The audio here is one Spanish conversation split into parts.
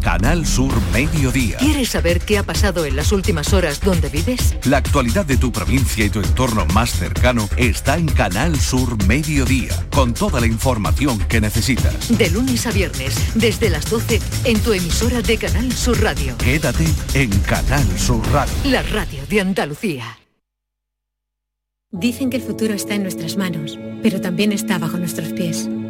Canal Sur Mediodía. ¿Quieres saber qué ha pasado en las últimas horas donde vives? La actualidad de tu provincia y tu entorno más cercano está en Canal Sur Mediodía, con toda la información que necesitas. De lunes a viernes, desde las 12, en tu emisora de Canal Sur Radio. Quédate en Canal Sur Radio. La radio de Andalucía. Dicen que el futuro está en nuestras manos, pero también está bajo nuestros pies.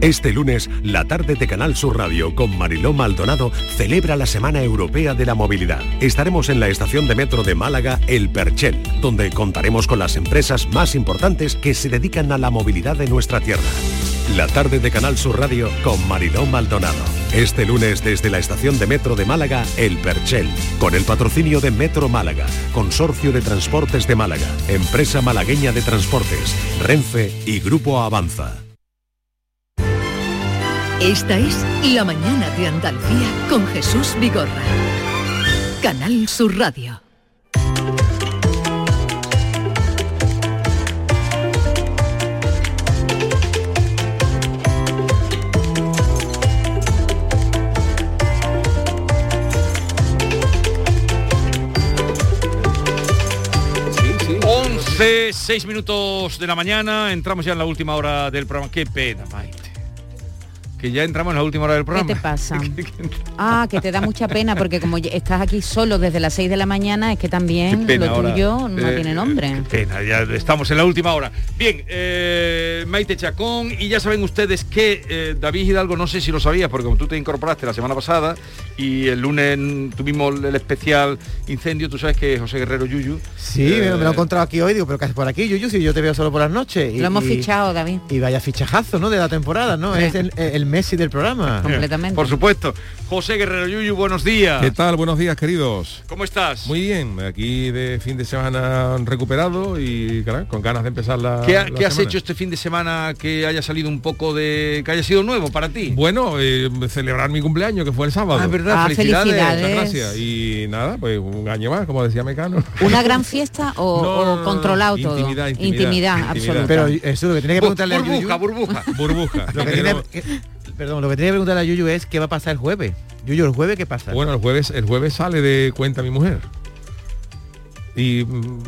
Este lunes, la tarde de Canal Sur Radio con Mariló Maldonado celebra la Semana Europea de la Movilidad. Estaremos en la estación de metro de Málaga, El Perchel, donde contaremos con las empresas más importantes que se dedican a la movilidad de nuestra tierra. La tarde de Canal Sur Radio con Mariló Maldonado. Este lunes desde la estación de metro de Málaga, El Perchel, con el patrocinio de Metro Málaga, Consorcio de Transportes de Málaga, Empresa Malagueña de Transportes, Renfe y Grupo Avanza. Esta es La Mañana de Andalucía con Jesús Vigorra. Canal Sur Radio. Sí, 11, 6 minutos de la mañana, entramos ya en la última hora del programa. Qué pena, Maite. Que ya entramos en la última hora del ¿Qué programa. te pasa? Ah, que te da mucha pena porque como estás aquí solo desde las 6 de la mañana, es que también Qué lo ahora. tuyo no Eh, tiene nombre. Qué pena, ya estamos en la última hora. Bien, eh, Maite Chacón, y ya saben ustedes que eh, David Hidalgo, no sé si lo sabías, porque como tú te incorporaste la semana pasada y el lunes tuvimos el especial incendio, tú sabes que José Guerrero Yuyu. Sí, eh, me lo he encontrado aquí hoy, digo, pero ¿qué haces por aquí, Yuyu? Si yo te veo solo por las noches. Lo hemos fichado, David. Y vaya fichajazo, ¿no? De la temporada, ¿no? Sí. Es el, el Messi del programa. Completamente. Por supuesto. José Guerrero Yuyu, buenos días. ¿Qué tal? Buenos días, queridos. ¿Cómo estás? Muy bien, aquí de fin de semana recuperado y claro, con ganas de empezar la. ¿Qué, ha- la qué has hecho este fin de semana que haya salido un poco de... que haya sido nuevo para ti? Bueno, eh, celebrar mi cumpleaños, que fue el sábado. Ah, es verdad, Ah, felicidades. felicidades. Muchas gracias. Y nada, pues un año más, como decía Mecano. ¿Una gran fiesta o, No, o no, controlado no. todo? Intimidad, intimidad, intimidad. absoluta. Pero eso lo que tiene que preguntarle a Yuyu. burbuja, burbuja. Burbuja. Lo que Pero- tiene, que- perdón, lo que tiene que preguntarle a Yuyu es qué va a pasar el jueves. Yuyu, ¿el jueves qué pasa? Bueno, el jueves, el jueves sale de cuenta mi mujer. Y mm,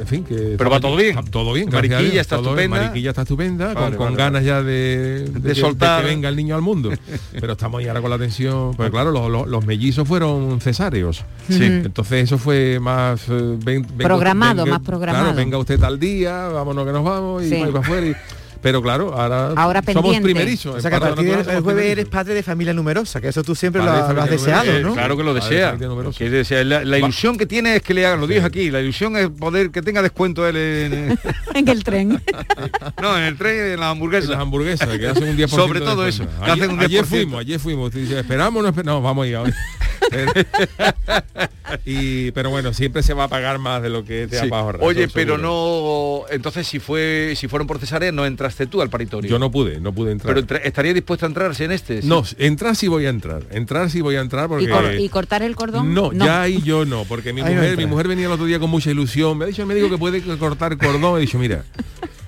en fin, que Pero va todo bien. Todo bien, Mariquilla Dios, está todo bien. estupenda. Mariquilla está estupenda, Vale, con, con vale, ganas ya de, De que- soltar. que venga el niño al mundo. Pero estamos ahí ahora con la atención. Pues claro, los, los- los mellizos fueron cesáreos. Sí. Entonces eso fue más eh, ven- Programado, venga- más programado. Claro, venga usted tal día, vámonos que nos vamos y Sí. para afuera. y- pero claro, ahora, Ahora somos primerizos. o sea que a en partir del jueves eres padre de familia numerosa, que eso tú siempre lo, Padre de lo has deseado, Claro que lo desea. Que. La, la ilusión que tiene es que le hagan, lo dije aquí, la ilusión es poder que tenga descuento él en, en el tren. no, en el tren, en la Y las hamburguesa. hamburguesas, que hacen un 10% Sobre todo eso, que Ayer, hacen un ayer 10%. fuimos, ayer fuimos. Esperamos, no esperamos. No, vamos a ir hoy. y, pero bueno, siempre se va a pagar más de lo que te Sí. ha ahorrar. Oye, pero seguro. no. Entonces, si fue, si fueron por cesárea, no entraste tú al paritorio. Yo no pude, no pude entrar. Pero entra- estaría dispuesto a entrar si en este. Sí. no, entrar sí voy a entrar. Entrar sí voy a entrar porque... ¿Y, cor- y cortar el cordón? No, ya ahí yo no, porque mi Ahí mujer, mi mujer venía el otro día con mucha ilusión. Me ha dicho el médico que puede cortar cordón. He dicho, mira,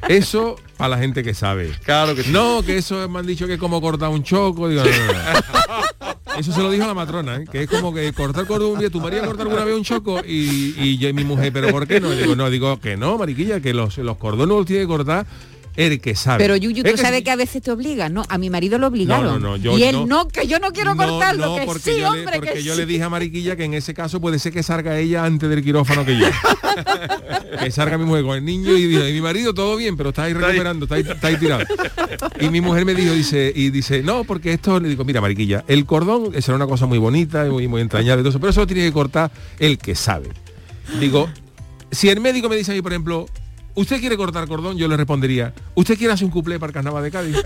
eso a la gente que sabe. Claro que sí. No, que eso me han dicho que es como cortar un choco. Digo, no, no, no. Eso se lo dijo a la matrona, ¿eh? que es como que cortar cordón un día, tu marido cortar alguna vez un choco y, y yo y mi mujer, pero ¿por qué no? Y digo, no, digo que no, mariquilla, que los, los cordones los tiene que cortar el que sabe. Pero Yuyu, tú que sabes que a veces te obligan, ¿no? A mi marido lo obligaron. No, no, no, yo y él no- no, que yo no quiero No, cortarlo, no, que porque sí, yo le, hombre, porque que yo sí. le dije a Mariquilla que en ese caso puede ser que salga ella antes del quirófano que yo. que salga mi mujer con el niño y dice, "Y mi marido todo bien, pero está ahí recuperando, está ahí, está ahí tirado. Y mi mujer me dijo, dice, y dice, no, porque esto, le digo, mira, Mariquilla, el cordón será una cosa muy bonita y muy, muy entrañable, y todo eso, pero eso lo tiene que cortar el que sabe. Digo, si el médico me dice a mí, por ejemplo, ¿usted quiere cortar cordón? Yo le respondería, ¿usted quiere hacer un cuplé para el carnaval de Cádiz?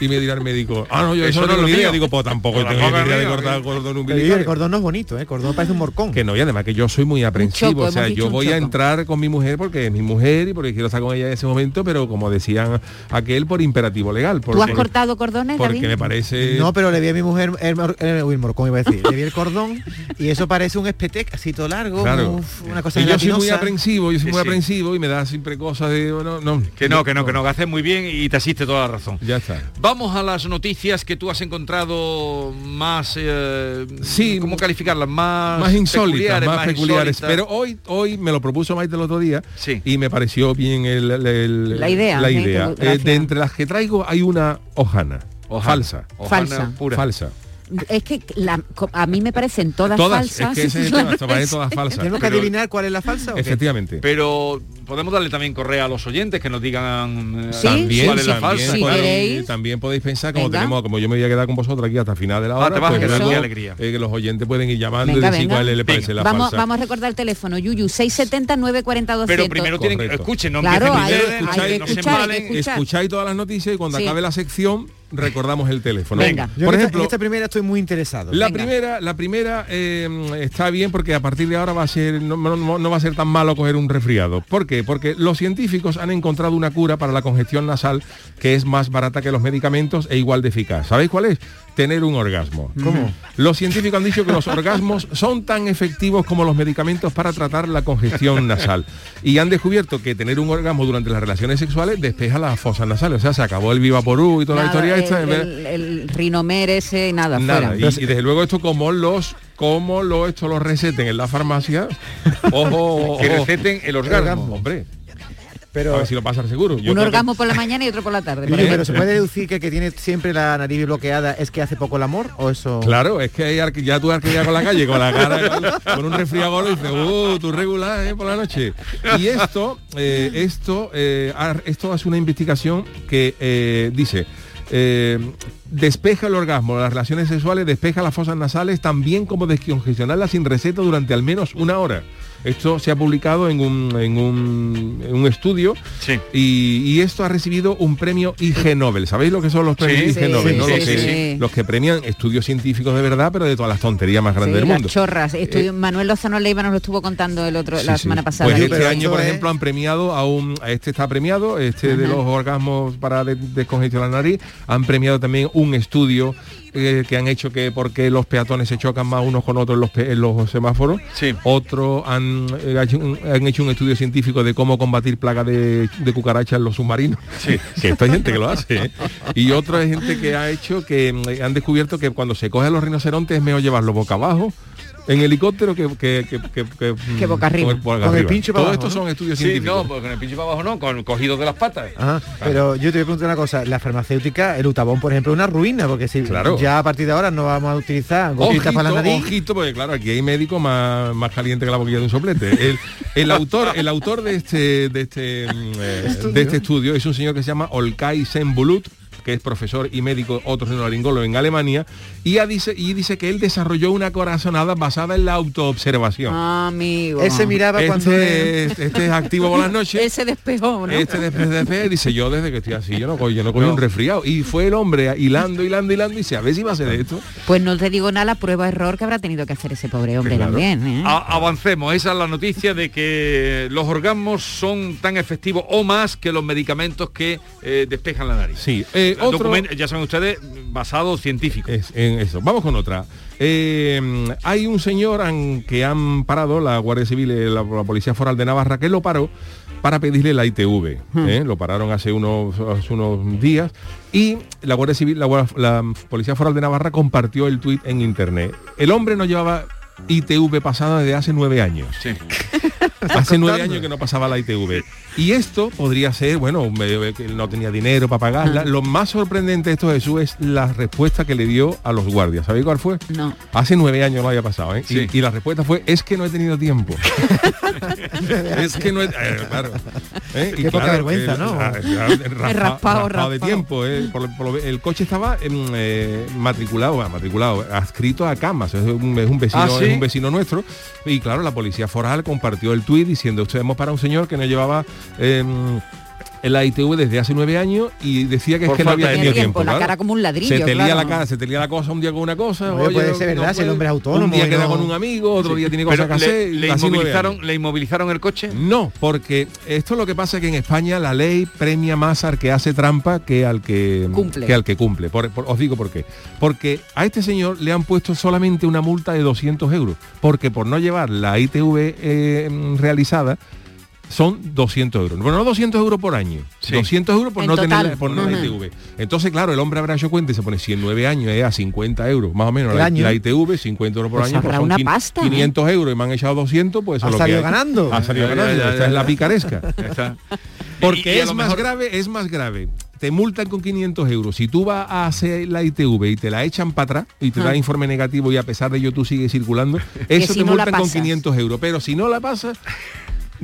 y me dirá el médico, ah, no, yo eso, Eso no tengo lo ni idea. Digo, pues tampoco tengo ni idea de cortar ¿eh? cordón umbilical. el cordón no es bonito, ¿eh? El cordón parece un morcón. Que no, y además que yo soy muy aprensivo, choco, o sea, yo voy a entrar con mi mujer porque es mi mujer y porque quiero estar con ella en ese momento, pero como decían aquel, por imperativo legal. ¿Tú has porque- cortado cordones, Porque David? me parece... No, pero le vi a mi mujer el, mor- el- uy, el morcón iba a decir. Le vi el cordón y eso parece un espetec así todo largo, Claro. uf, una cosa y yo soy muy aprensivo, yo soy muy sí. aprensivo y me da siempre cosas de... No, no, Que no, que no, que no, que haces muy bien y te asiste toda la razón. Ya está. Vamos a las noticias que tú has encontrado más, eh, Sí, ¿cómo calificarlas? Más, más insólitas, peculiares, más, peculiares. insólitas. Pero hoy, hoy me lo propuso Maite el otro día Sí. y me pareció bien el- el- el- La idea, La idea. Eh, de entre las que traigo hay una hojana. Hojana. Falsa. Hojana Falsa. pura. Falsa. Es que la- a mí me parecen todas, Todas, falsas. es que tema, parecen todas falsas. Tenemos que Pero- adivinar cuál es la falsa. ¿o qué? Efectivamente. Pero podemos darle también correa a los oyentes que nos digan eh, Sí, también, cuál es la también, falsa. Si podéis, también podéis pensar, como Venga. tenemos, como yo me voy a quedar con vosotros aquí hasta el final de la Ah, hora, te vas a quedar, luego, qué alegría. eh, que los oyentes pueden ir llamando Venga, y decir venga. cuál le parece la vamos, falsa. vamos a recordar el teléfono, Yuyu, 670 940 200. Pero primero tienen que escuchen, no Claro, hay- hay escucháis, que no se escuchar, hay que embalen. escuchar. Escucháis todas las noticias y cuando acabe la sección recordamos el teléfono. Venga. Yo Por en esta- ejemplo, en esta primera estoy muy interesado. La Venga. primera, la primera eh, está bien porque a partir de ahora va a ser no, no- no va a ser tan malo coger un resfriado. ¿Por qué? Porque los científicos han encontrado una cura para la congestión nasal que es más barata que los medicamentos e igual de eficaz. ¿Sabéis cuál es? Tener un orgasmo. ¿Cómo? Los científicos han dicho que los orgasmos son tan efectivos como los medicamentos para tratar la congestión nasal. Y han descubierto que tener un orgasmo durante las relaciones sexuales despeja las fosas nasales. O sea, se acabó el Vivaporú y toda la Nada, historia el, esta. el, el rinomer ese, nada, Nada, y, fuera. y desde luego esto como los como lo esto lo receten en la farmacia, ojo, Que ojo. receten el orgasmo. hombre, Pero, a ver si lo pasar seguro. Yo Un creo que- orgasmo por la mañana y otro por la tarde. por pero se puede deducir que que tiene siempre la nariz bloqueada es que hace poco el amor o eso. Claro, es que hay arque- ya tú arqueas con la calle, con la cara, con, con un resfriado y dices, uh, tú regular ¿eh? por la noche. Y esto, eh, esto, eh, esto hace una investigación que eh, dice, eh, despeja el orgasmo, las relaciones sexuales, despeja las fosas nasales, también como descongestionarlas sin receta durante al menos una hora. Esto se ha publicado en un, en un, en un estudio Sí. y, y esto ha recibido un premio IG Nobel. ¿Sabéis lo que son los premios Sí, IG Nobel? sí, no? sí, los, que, sí. los que premian estudios científicos de verdad, pero de todas las tonterías más grandes Sí, del las mundo. chorras. Estudio- Eh, Manuel Lozano Leiva nos lo estuvo contando el otro, la semana pasada. Pues este año, por ejemplo, han premiado a un, a este está premiado, este de los orgasmos para de- descongestionar la nariz, han premiado también un estudio eh, que han hecho que porque los peatones se chocan más unos con otros en los, en los semáforos. Sí. Otro han, eh, hecho un, han hecho un estudio científico de cómo combatir plagas de, de cucarachas en los submarinos. que esto hay gente que lo hace. ¿eh? Y otro hay gente que ha hecho que mm, han descubierto que cuando se coge a los rinocerontes es mejor llevarlos boca abajo en helicóptero que que, que, que, que, Que boca arriba. boca Con el pincho para Todo abajo, esto ¿no? son estudios Sí, científicos. no, pues con el pinche para abajo no, con cogidos de las patas. Ajá, pero yo te voy a preguntar una cosa, la farmacéutica, el utabón, por ejemplo, es una ruina, porque si Claro. ya a partir de ahora no vamos a utilizar gotitas Ojito, para la nariz. ojito, porque claro, aquí hay médicos más, más caliente que la boquilla de un soplete. El, el autor, el autor de este, de este, mm, eh, de este estudio es un señor que se llama Olkay Senbulut que es profesor y médico otorrinolaringólogo en Alemania, y, dice, y dice que él desarrolló una corazonada basada en la autoobservación. Amigo. Ese miraba cuando... Este, es- este es activo por las noches. Ese despejó, ¿no? Este después de fe dice yo desde que estoy así, yo no cojo, yo no cojo un resfriado. Y fue el hombre hilando, hilando, hilando y dice, a ver si va a ser esto. Pues no te digo nada, la prueba error que habrá tenido que hacer ese pobre hombre Claro. también. ¿eh? A- avancemos, esa es la noticia de que los orgasmos son tan efectivos o más que los medicamentos que eh, despejan la nariz. Sí, eh, otro- ya saben ustedes, basado científico. Es, en eso. Vamos con otra. Eh, hay un señor an- que han parado, la Guardia Civil, eh, la, la Policía Foral de Navarra, que lo paró para pedirle la ITV. ¿eh? Lo pararon hace unos, hace unos días y la Guardia Civil, la, Policía Foral de Navarra compartió el tuit en internet. El hombre no llevaba ITV pasada desde hace nueve años. Sí. Hace nueve años que no pasaba la ITV. Y esto podría ser, bueno, me- que no tenía dinero para pagarla. Lo más sorprendente de esto, Jesús, es la respuesta que le dio a los guardias. ¿Sabéis cuál fue? No. Hace nueve años lo había pasado, ¿eh? Y- Sí. Y, la respuesta fue, es que no he tenido tiempo. es que no he... eh, claro. ¿Eh? Qué poca vergüenza, el- ¿no? ah, raspa- raspado, raspado de tiempo. eh, por lo- por lo- el coche estaba em, eh, matriculado, bueno, matriculado, adscrito a Camas. Es un, es un vecino, Ah, ¿sí? es un vecino nuestro. Y claro, la policía foral compartió el diciendo, usted hemos para un señor que no llevaba... em, en la ITV desde hace nueve años y decía que Por es que no había tenido tiempo, tiempo. la claro. cara como un ladrillo, Se te lía claro. la cara, se te lía la cosa un día con una cosa. Oye, puede ser no verdad, si el hombre es autónomo Un día y queda no- con un amigo, otro día tiene cosas Pero que hacer. le, inmovilizaron, años. ¿Le inmovilizaron el coche? No, porque esto lo que pasa es que en España la ley premia más al que hace trampa que al que Cumple. Que al que cumple. Por- por- os digo por qué. Porque a este señor le han puesto solamente una multa de 200 euros. Porque por no llevar la ITV eh, realizada son 200 euros. Bueno, no 200 euros por año. Sí. 200 euros por En no total. tener la, por no la Ujú. ITV. Entonces, claro, el hombre habrá hecho cuenta y se pone, si en 9 años es a 50 euros, más o menos, El la, año. la ITV, 50 euros por Pues año, habrá son una quin- pasta, ¿eh? 500 euros y me han echado 200, pues eso Ha lo que salido hay. ganando. Ha salido Ya, ya, ganando. ya, Esta ya, es la picaresca. Porque Y- y es más mejor- grave, es más grave. Te multan con 500 euros. Si tú vas a hacer la ITV y te la echan para atrás y te Ah. da informe negativo y a pesar de ello tú sigues circulando, eso si te no la multan con pasas. 500 euros. Pero si no la pasas,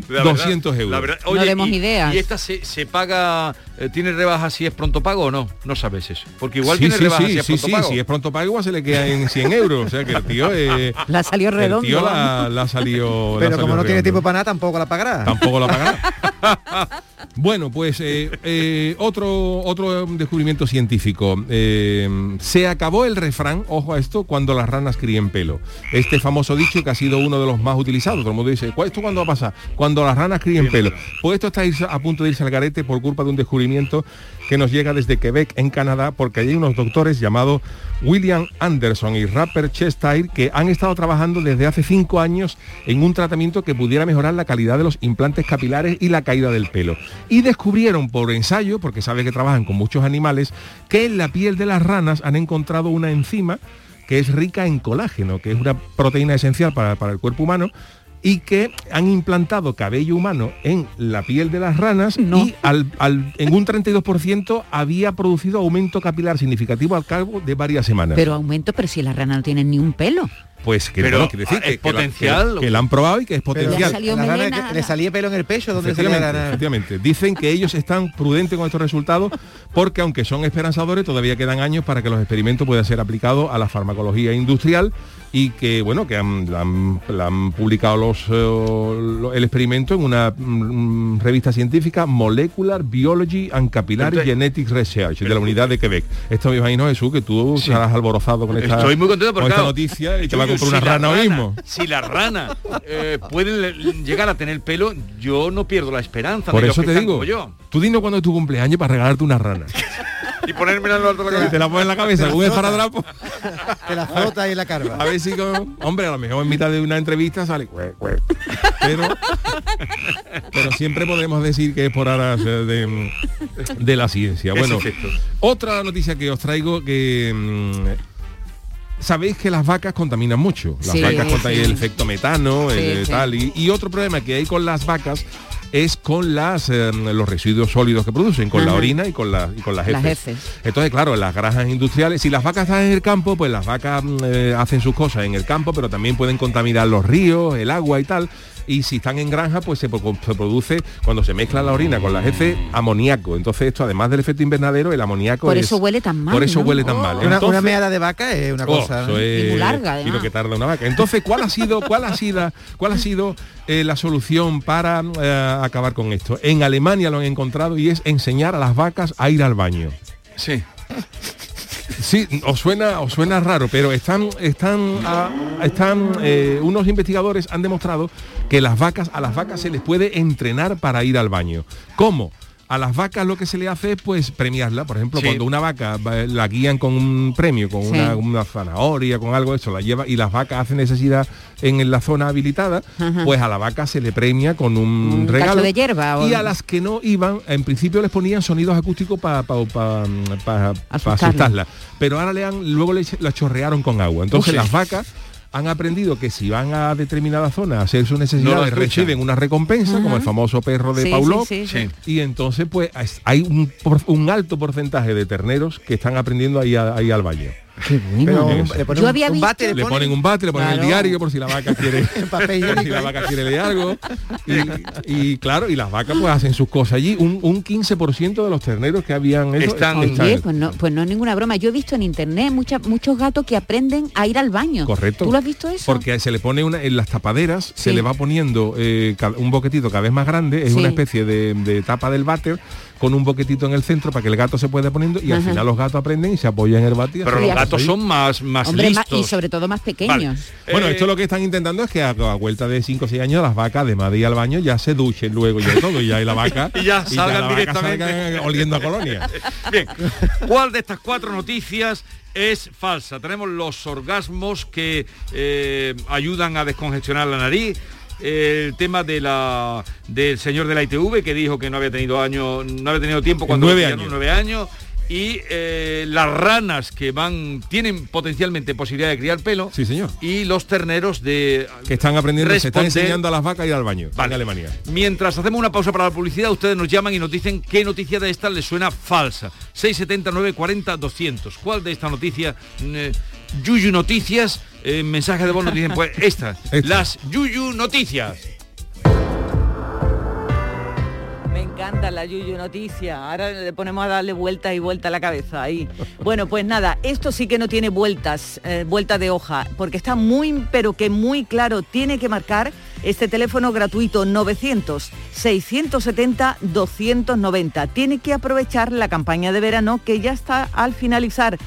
La verdad, 200 euros. la verdad- No demos y, ideas. ¿Y esta se, se paga, eh, tiene rebaja si es pronto pago o no? No sabes eso. Porque igual sí, tiene sí, rebaja sí, si es sí, pronto sí, pago. si es pronto pago igual se le queda en 100 euros. O sea que el tío, eh, La salió el redondo. tío la, la salió. la Pero salió como no tiene tiempo para nada, tampoco la pagará. Tampoco la pagará. bueno, pues eh, eh, otro, otro descubrimiento científico. Eh, se acabó el refrán, ojo a esto, cuando las ranas críen pelo. Este famoso dicho que ha sido uno de los más utilizados. Todo el mundo dice, ¿cuál- ¿esto cuándo va a pasar? Cuando las ranas críen pelo. Pues esto está a punto de irse al garete por culpa de un descubrimiento que nos llega desde Quebec, en Canadá, porque hay unos doctores llamados William Anderson y Rapper Chestire que han estado trabajando desde hace cinco años en un tratamiento que pudiera mejorar la calidad de los implantes capilares y la caída del pelo. Y descubrieron por ensayo, porque sabe que trabajan con muchos animales, que en la piel de las ranas han encontrado una enzima que es rica en colágeno, que es una proteína esencial para, para el cuerpo humano, y que han implantado cabello humano en la piel de las ranas No. y al- al- en un 32% había producido aumento capilar significativo al cabo de varias semanas. Pero aumento, pero si las ranas no tienen ni un pelo. pues que Pero, no, quiere decir ah, que, es que la- potencial. que, que la han probado y que es potencial. Salió la melena, le salía pelo en el pecho, ¿dónde salía la Efectivamente, rana? efectivamente. Dicen que ellos están prudentes con estos resultados porque aunque son esperanzadores, todavía quedan años para que los experimentos puedan ser aplicados a la farmacología industrial y que bueno que han, han, publicado los, eh, el experimento en una mm, revista científica Molecular Biology and Capillary Entonces- Genetics Research de la unidad de Quebec. Esto me imagino Jesús que tú Sí. estarás alborozado con esta, Estoy muy contento porque con esta claro, noticia y te va a comprar una si rana ahora mismo. Si las ranas eh, pueden le- llegar a tener pelo, yo no pierdo la esperanza. Por eso te digo, yo. tú dinos cuándo es tu cumpleaños para regalarte una rana. Y ponerme en lo alto de la Y te cabeza. la pones en la cabeza con un esparadrapo. Te la frota y la carva. A ver si con... Hombre, a lo mejor en mitad de una entrevista sale... Pero, pero siempre podemos decir que es por aras de, de la ciencia. Bueno, otra noticia que os traigo que... mm, Sabéis que las vacas contaminan mucho. Las Sí, vacas contaminan sí. el efecto metano, Sí, el, sí. tal. Y, y otro problema que hay con las vacas es con las eh, los residuos sólidos que producen, con la orina y con, la, y con las Las heces. Entonces, claro, en las granjas industriales, si las vacas están en el campo, pues las vacas mm, eh, hacen sus cosas en el campo, pero también pueden contaminar los ríos, el agua y tal. Y si están en granja, pues se, pro- se produce, cuando se mezcla la orina con las heces, amoníaco. Entonces esto, además del efecto invernadero, el amoníaco Por es- eso huele tan mal, Por eso ¿no? huele tan Oh. mal. Una, una meada de vaca es una Oh, cosa. es- Y muy larga, y además. lo que tarda una vaca. Entonces, ¿cuál ha sido, cuál ha sido, cuál ha sido eh, la solución para eh, acabar con esto? En Alemania lo han encontrado y es enseñar a las vacas a ir al baño. Sí. Sí, os suena, os suena raro, pero están, están, están, eh, unos investigadores han demostrado que las vacas, a las vacas se les puede entrenar para ir al baño. ¿Cómo? A las vacas lo que se le hace es pues premiarla. Por ejemplo, Sí. cuando una vaca va- la guían con un premio, con Sí. una, una zanahoria, con algo, eso la lleva y las vacas hacen necesidad en la zona habilitada, Ajá. pues a la vaca se le premia con un, Un regalo. de hierba o- Y a las que no iban, en principio les ponían sonidos acústicos para Asustarla. asustarla. Pero ahora le han, luego le, la chorrearon con agua. Entonces las vacas han aprendido que si van a determinada zona a hacer sus necesidades, reciben una recompensa, como el famoso perro de Sí, Pavlov. sí, sí, Sí. Y entonces, pues, es- hay un, alto porcentaje de terneros que están aprendiendo ahí, a- ahí al baño. Qué bueno. Pero Bien. le ponen Yo un- había un visto- bate, Le ponen un bate, le ponen Claro. el diario por si la vaca quiere por si la vaca quiere leer algo. Y, y, claro, y las vacas pues hacen sus cosas allí. Un, un 15% de los terneros que habían eso Están- Oye, pues no, pues no es ninguna broma. Yo he visto en internet mucha- muchos gatos que aprenden a ir al baño. Correcto. ¿Tú lo has visto eso? Porque se le pone una, en las tapaderas, se le va poniendo eh, un boquetito cada vez más grande, es Sí. una especie de, de tapa del váter con un boquetito en el centro para que el gato se pueda poniendo y al final los gatos aprenden y se apoyan en el y Pero los gatos son más, más Hombre, listos. y sobre todo más pequeños. Vale. Bueno, Eh, esto lo que están intentando es que a, a vuelta de 5 o 6 años las vacas, de ir al baño, ya se duchen luego y de todo, y ya y la vaca Y ya salgan la vaca directamente. oliendo a colonia. Bien, ¿cuál de estas cuatro noticias es falsa? Tenemos los orgasmos que eh, ayudan a descongestionar la nariz. El tema de la del señor de la ITV que dijo que no había tenido año, no había tenido tiempo cuando Nueve años. nueve años. Y eh, las ranas que van, tienen potencialmente posibilidad de criar pelo. Sí, señor. Y los terneros de Que están aprendiendo, se están enseñando a las vacas a ir al baño Vale. en Alemania. Mientras hacemos una pausa para la publicidad, ustedes nos llaman y nos dicen qué noticia de esta les suena falsa. 670 940 200. ¿Cuál de esta noticia? eh, Yuyu Noticias, eh, mensaje de voz nos dicen, pues esta, Esta. las Yuyu Noticias. Me encanta la Yuyu noticia. Ahora le ponemos a darle vuelta y vuelta a la cabeza ahí. Bueno, pues nada, esto sí que no tiene vueltas, eh, vuelta de hoja, porque está muy, pero que muy claro. Tiene que marcar este teléfono gratuito 900 670 290. Tiene que aprovechar la campaña de verano que ya está al finalizar.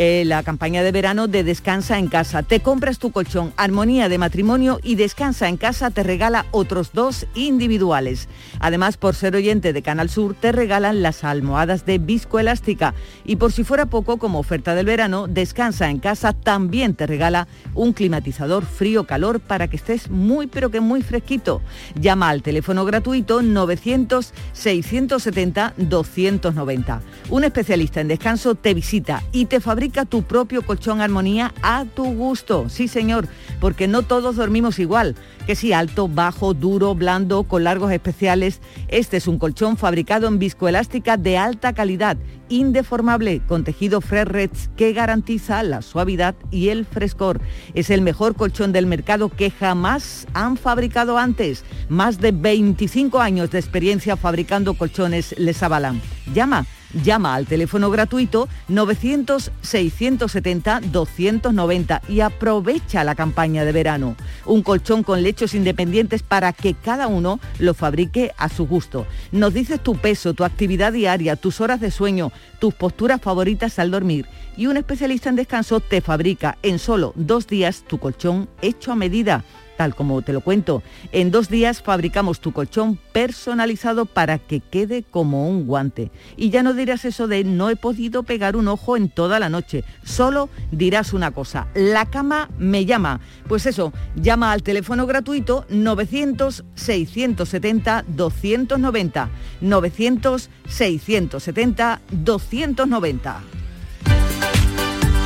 Eh, la campaña de verano de Descansa en casa. Te compras tu colchón Armonía de Matrimonio y Descansa en casa te regala otros dos individuales. Además, por ser oyente de Canal Sur, te regalan las almohadas de viscoelástica. Y por si fuera poco, como oferta del verano, Descansa en casa también te regala un climatizador frío-calor para que estés muy pero que muy fresquito. Llama al teléfono gratuito 900-670-290. Un especialista en descanso te visita y te fabrica tu propio colchón armonía a tu gusto. Sí, señor, porque no todos dormimos igual. Que si alto, bajo, duro, blando, con largos especiales. Este es un colchón fabricado en viscoelástica de alta calidad, indeformable, con tejido Fresh que garantiza la suavidad y el frescor. Es el mejor colchón del mercado que jamás han fabricado antes. Más de 25 años de experiencia fabricando colchones les avalan. Llama Llama al teléfono gratuito 900-670-290 y aprovecha la campaña de verano. Un colchón con lechos independientes para que cada uno lo fabrique a su gusto. Nos dices tu peso, tu actividad diaria, tus horas de sueño, tus posturas favoritas al dormir. Y un especialista en descanso te fabrica en solo dos días tu colchón hecho a medida tal como te lo cuento. En dos días fabricamos tu colchón personalizado para que quede como un guante. Y ya no dirás eso de no he podido pegar un ojo en toda la noche. Solo dirás una cosa, la cama me llama. Pues eso, llama al teléfono gratuito 900-670-290. 900-670-290.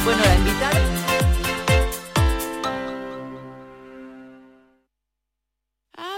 Bueno, la invitada...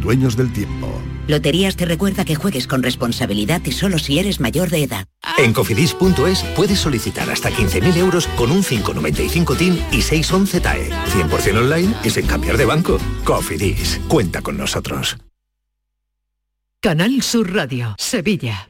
dueños del tiempo. Loterías te recuerda que juegues con responsabilidad y solo si eres mayor de edad. En cofidis.es puedes solicitar hasta 15.000 euros con un 595 TIN y 611 TAE. 100% online y sin cambiar de banco. Cofidis, cuenta con nosotros. Canal Sur Radio, Sevilla.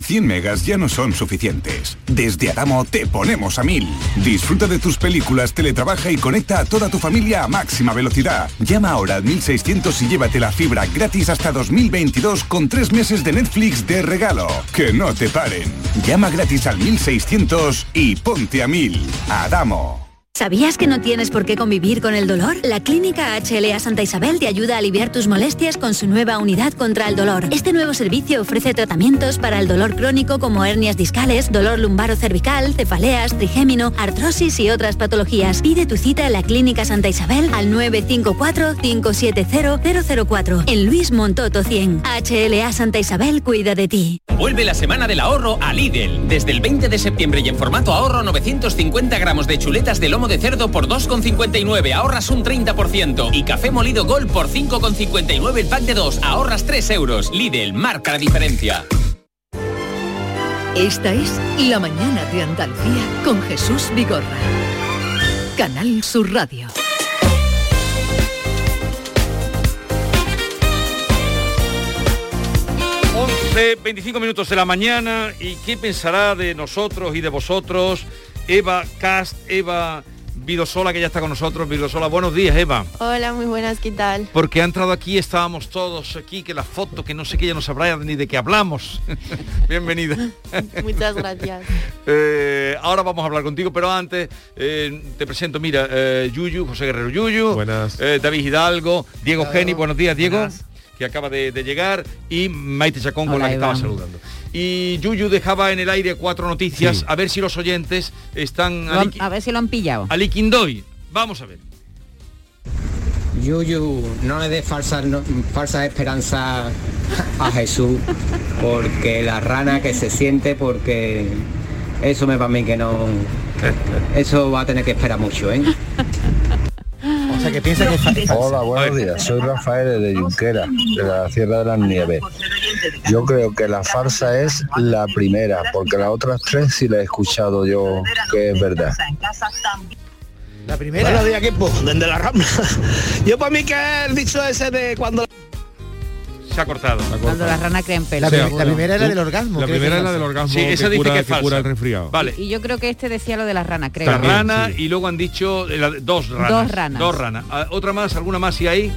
100 megas ya no son suficientes. Desde Adamo te ponemos a 1000. Disfruta de tus películas, teletrabaja y conecta a toda tu familia a máxima velocidad. Llama ahora al 1600 y llévate la fibra gratis hasta 2022 con tres meses de Netflix de regalo. Que no te paren. Llama gratis al 1600 y ponte a 1000. Adamo. ¿Sabías que no tienes por qué convivir con el dolor? La Clínica HLA Santa Isabel te ayuda a aliviar tus molestias con su nueva unidad contra el dolor. Este nuevo servicio ofrece tratamientos para el dolor crónico como hernias discales, dolor lumbaro cervical, cefaleas, trigémino, artrosis y otras patologías. Pide tu cita en la Clínica Santa Isabel al 954-570-004 en Luis Montoto 100. HLA Santa Isabel cuida de ti. Vuelve la semana del ahorro a Lidl. Desde el 20 de septiembre y en formato ahorro 950 gramos de chuletas de lomo de cerdo por 2,59, ahorras un 30%. Y café molido Gol por 5,59 el pack de 2, ahorras 3 euros. Lidl, marca la diferencia. Esta es La Mañana de Andalucía con Jesús Vigorra. Canal Sur Radio. De 25 minutos de la mañana y qué pensará de nosotros y de vosotros Eva Cast, Eva Vidosola que ya está con nosotros. Vidosola, buenos días Eva. Hola, muy buenas, ¿qué tal? Porque ha entrado aquí, estábamos todos aquí, que la foto, que no sé qué, ya no sabrá ni de qué hablamos. Bienvenida. Muchas gracias. Eh, ahora vamos a hablar contigo, pero antes eh, te presento, mira, eh, Yuyu, José Guerrero Yuyu. Buenas. David Hidalgo, Diego Geni, buenos días Diego. que acaba de, de, llegar, y Maite Chacón con la que Iván. estaba saludando. Y Yuyu dejaba en el aire cuatro noticias, Sí. a ver si los oyentes están Lo a ver si lo han pillado. aliquindoy. Vamos a ver. Yuyu, no le dé falsas no- falsas esperanzas a Jesús, porque la rana que se siente, porque eso me va a mí que no... Eso va a tener que esperar mucho, ¿eh? O sea, que piensa que es. Hola, buenos días. Soy Rafael de Junquera, de la Sierra de las Nieves. Yo creo que la farsa es la primera, porque las otras tres sí la he escuchado yo que es verdad. La primera. Buenos días, equipo, desde la Rambla. Yo para mí que el dicho ese de cuando... Se ha cortado. Cuando la rana crea en pelo. La, prim- la primera era del orgasmo. La primera falsa. del orgasmo Sí, esa que, dice cura, que es que cura el falsa. resfriado. Vale. Y yo creo que este decía lo de la rana, creo. La rana y luego han dicho eh, la- dos ranas. Dos ranas. Dos ranas. Ah, Otra más, alguna más si hay.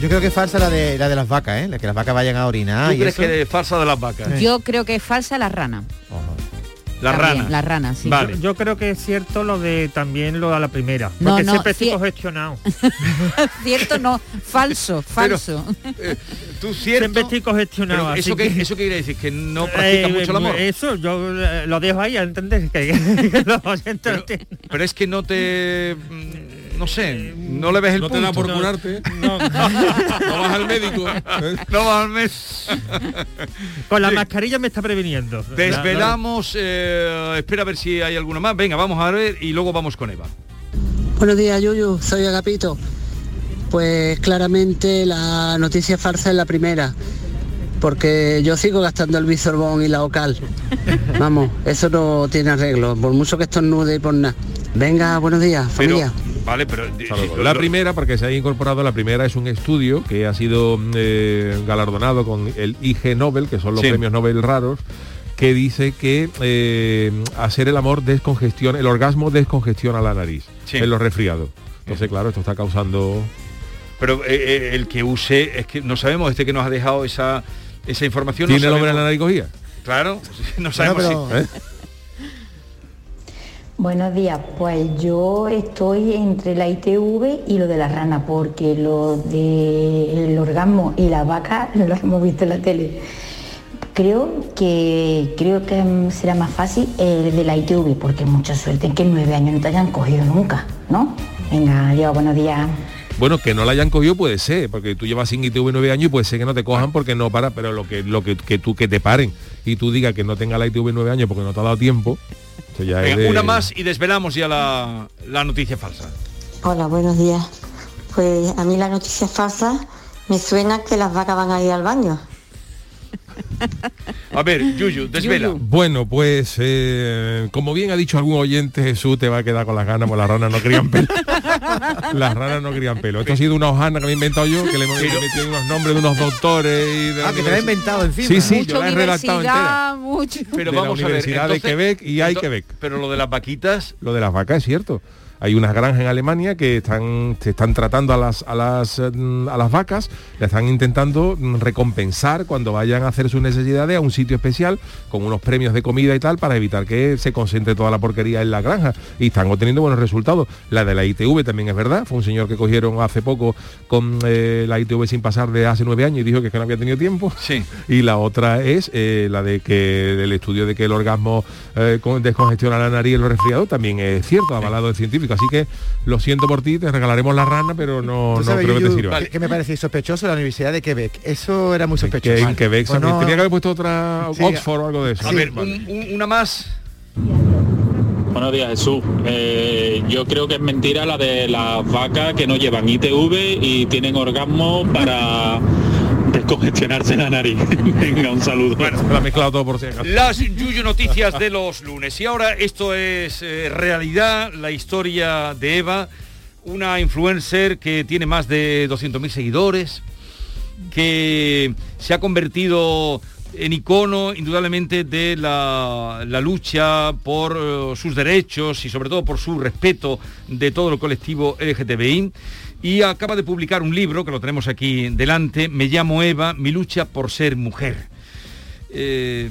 Yo creo que es falsa la de la de las vacas, ¿eh? La que las vacas vayan a orinar. ¿Tú y crees eso. que es falsa de las vacas? Yo creo que es falsa la rana. La También, rana. La rana, sí. Vale. Yo, yo creo que es cierto lo de también lo de la primera. No, Porque no, siempre estoy congestionado. Cierto, no. Falso, falso. Tú cierto. Siempre estoy congestionado. Pero así eso, qué, que- ¿Eso qué quiere decir? ¿Que no practicas Eh, mucho el amor? Eso, yo eh, lo dejo ahí a entender que, que los tienen. Pero es que no te... No sé, no le ves el No te punto. da por curarte. No, No vas al médico. no vas al mes. con la Sí. mascarilla me está previniendo. Desvelamos, eh, espera a ver si hay alguna más. Venga, vamos a ver y luego vamos con Eva. Buenos días, Yuyu, soy Agapito. Pues claramente la noticia falsa es la primera, porque yo sigo gastando el Bisorbón y la Ocal. Vamos, eso no tiene arreglo, por mucho que estornude y por nada. Venga, buenos días, Pero, familia. Vale, pero... Saludos. La primera, porque se haya incorporado, la primera es un estudio que ha sido eh, galardonado con el IG Nobel, que son los Sí. premios Nobel raros, que dice que eh, hacer el amor descongestiona, el orgasmo descongestiona la nariz Sí. en los resfriados. Entonces, claro, esto está causando... Pero eh, eh, el que use, es que no sabemos, este que nos ha dejado esa, esa información. ¿Tiene el hombre en la nariz cogida? Claro, no sabemos pero- si... Buenos días, pues yo estoy entre la ITV y lo de la rana, porque lo del orgasmo y la vaca lo hemos visto en la tele. Creo que creo que será más fácil el de la ITV, porque mucha suerte en que nueve años no te hayan cogido nunca, ¿no? Venga, adiós, buenos días. Bueno, que no la hayan cogido puede ser, porque tú llevas sin ITV nueve años y puede ser que no te cojan porque no para, pero lo que lo que, que tú que te paren y tú digas que no tenga la ITV nueve años porque no te ha dado tiempo, ya es Venga, de- una más y desvelamos ya la, la noticia falsa. Hola, buenos días. Pues a mí la noticia falsa me suena que las vacas van a ir al baño. A ver, Yuyu, desvela. Bueno, pues eh, como bien ha dicho algún oyente, Jesús te va a quedar con las ganas, porque las ranas no crían pelo. las ranas no crían pelo. Esto ha sido una hojana que me he inventado yo, que le hemos Pero- metido unos nombres de unos doctores y de Ah, que te la has inventado encima. Sí, sí, yo la he redactado entera. universidad, mucho. Pero de la vamos a ver, Universidad de Quebec y hay Quebec. Pero lo de las vaquitas, Lo de las vacas es cierto. Hay unas granjas en Alemania que están, se están tratando a las, a, las, mm, a las vacas, le están intentando mm, recompensar cuando vayan a hacer sus necesidades a un sitio especial con unos premios de comida y tal para evitar que se concentre toda la porquería en la granja. Y están obteniendo buenos resultados. La de la ITV también es verdad. Fue un señor que cogieron hace poco con eh, la ITV sin pasar de hace nueve años y dijo que, es que no había tenido tiempo. Sí. Y la otra es eh, la de que el estudio de que el orgasmo eh, con- descongestiona la nariz y el resfriado también es cierto, avalado de Así que lo siento por ti, te regalaremos la rana, pero no, ¿Tú no sabes, creo que te sirva. que- que me parece sospechoso la Universidad de Quebec. Eso era muy Que sospechoso. en Quebec Pues no- tenía que haber puesto otra Sí. Oxford o algo de eso. a ver, Vale. un- un- una más. Buenos días Jesús. Eh, yo creo que es mentira la de las vacas que no llevan ITV y tienen orgasmo para descongestionarse la nariz. Venga, un saludo. Se lo ha mezclado todo por si acaso. Las Yuyu Noticias de los lunes. Y ahora esto es eh, realidad, la historia de Eva, una influencer que tiene más de 200.000 seguidores, que se ha convertido en icono indudablemente de la, la lucha por eh, sus derechos y sobre todo por su respeto de todo el colectivo LGTBI y acaba de publicar un libro que lo tenemos aquí delante, Me llamo Eva, mi lucha por ser mujer. Eh,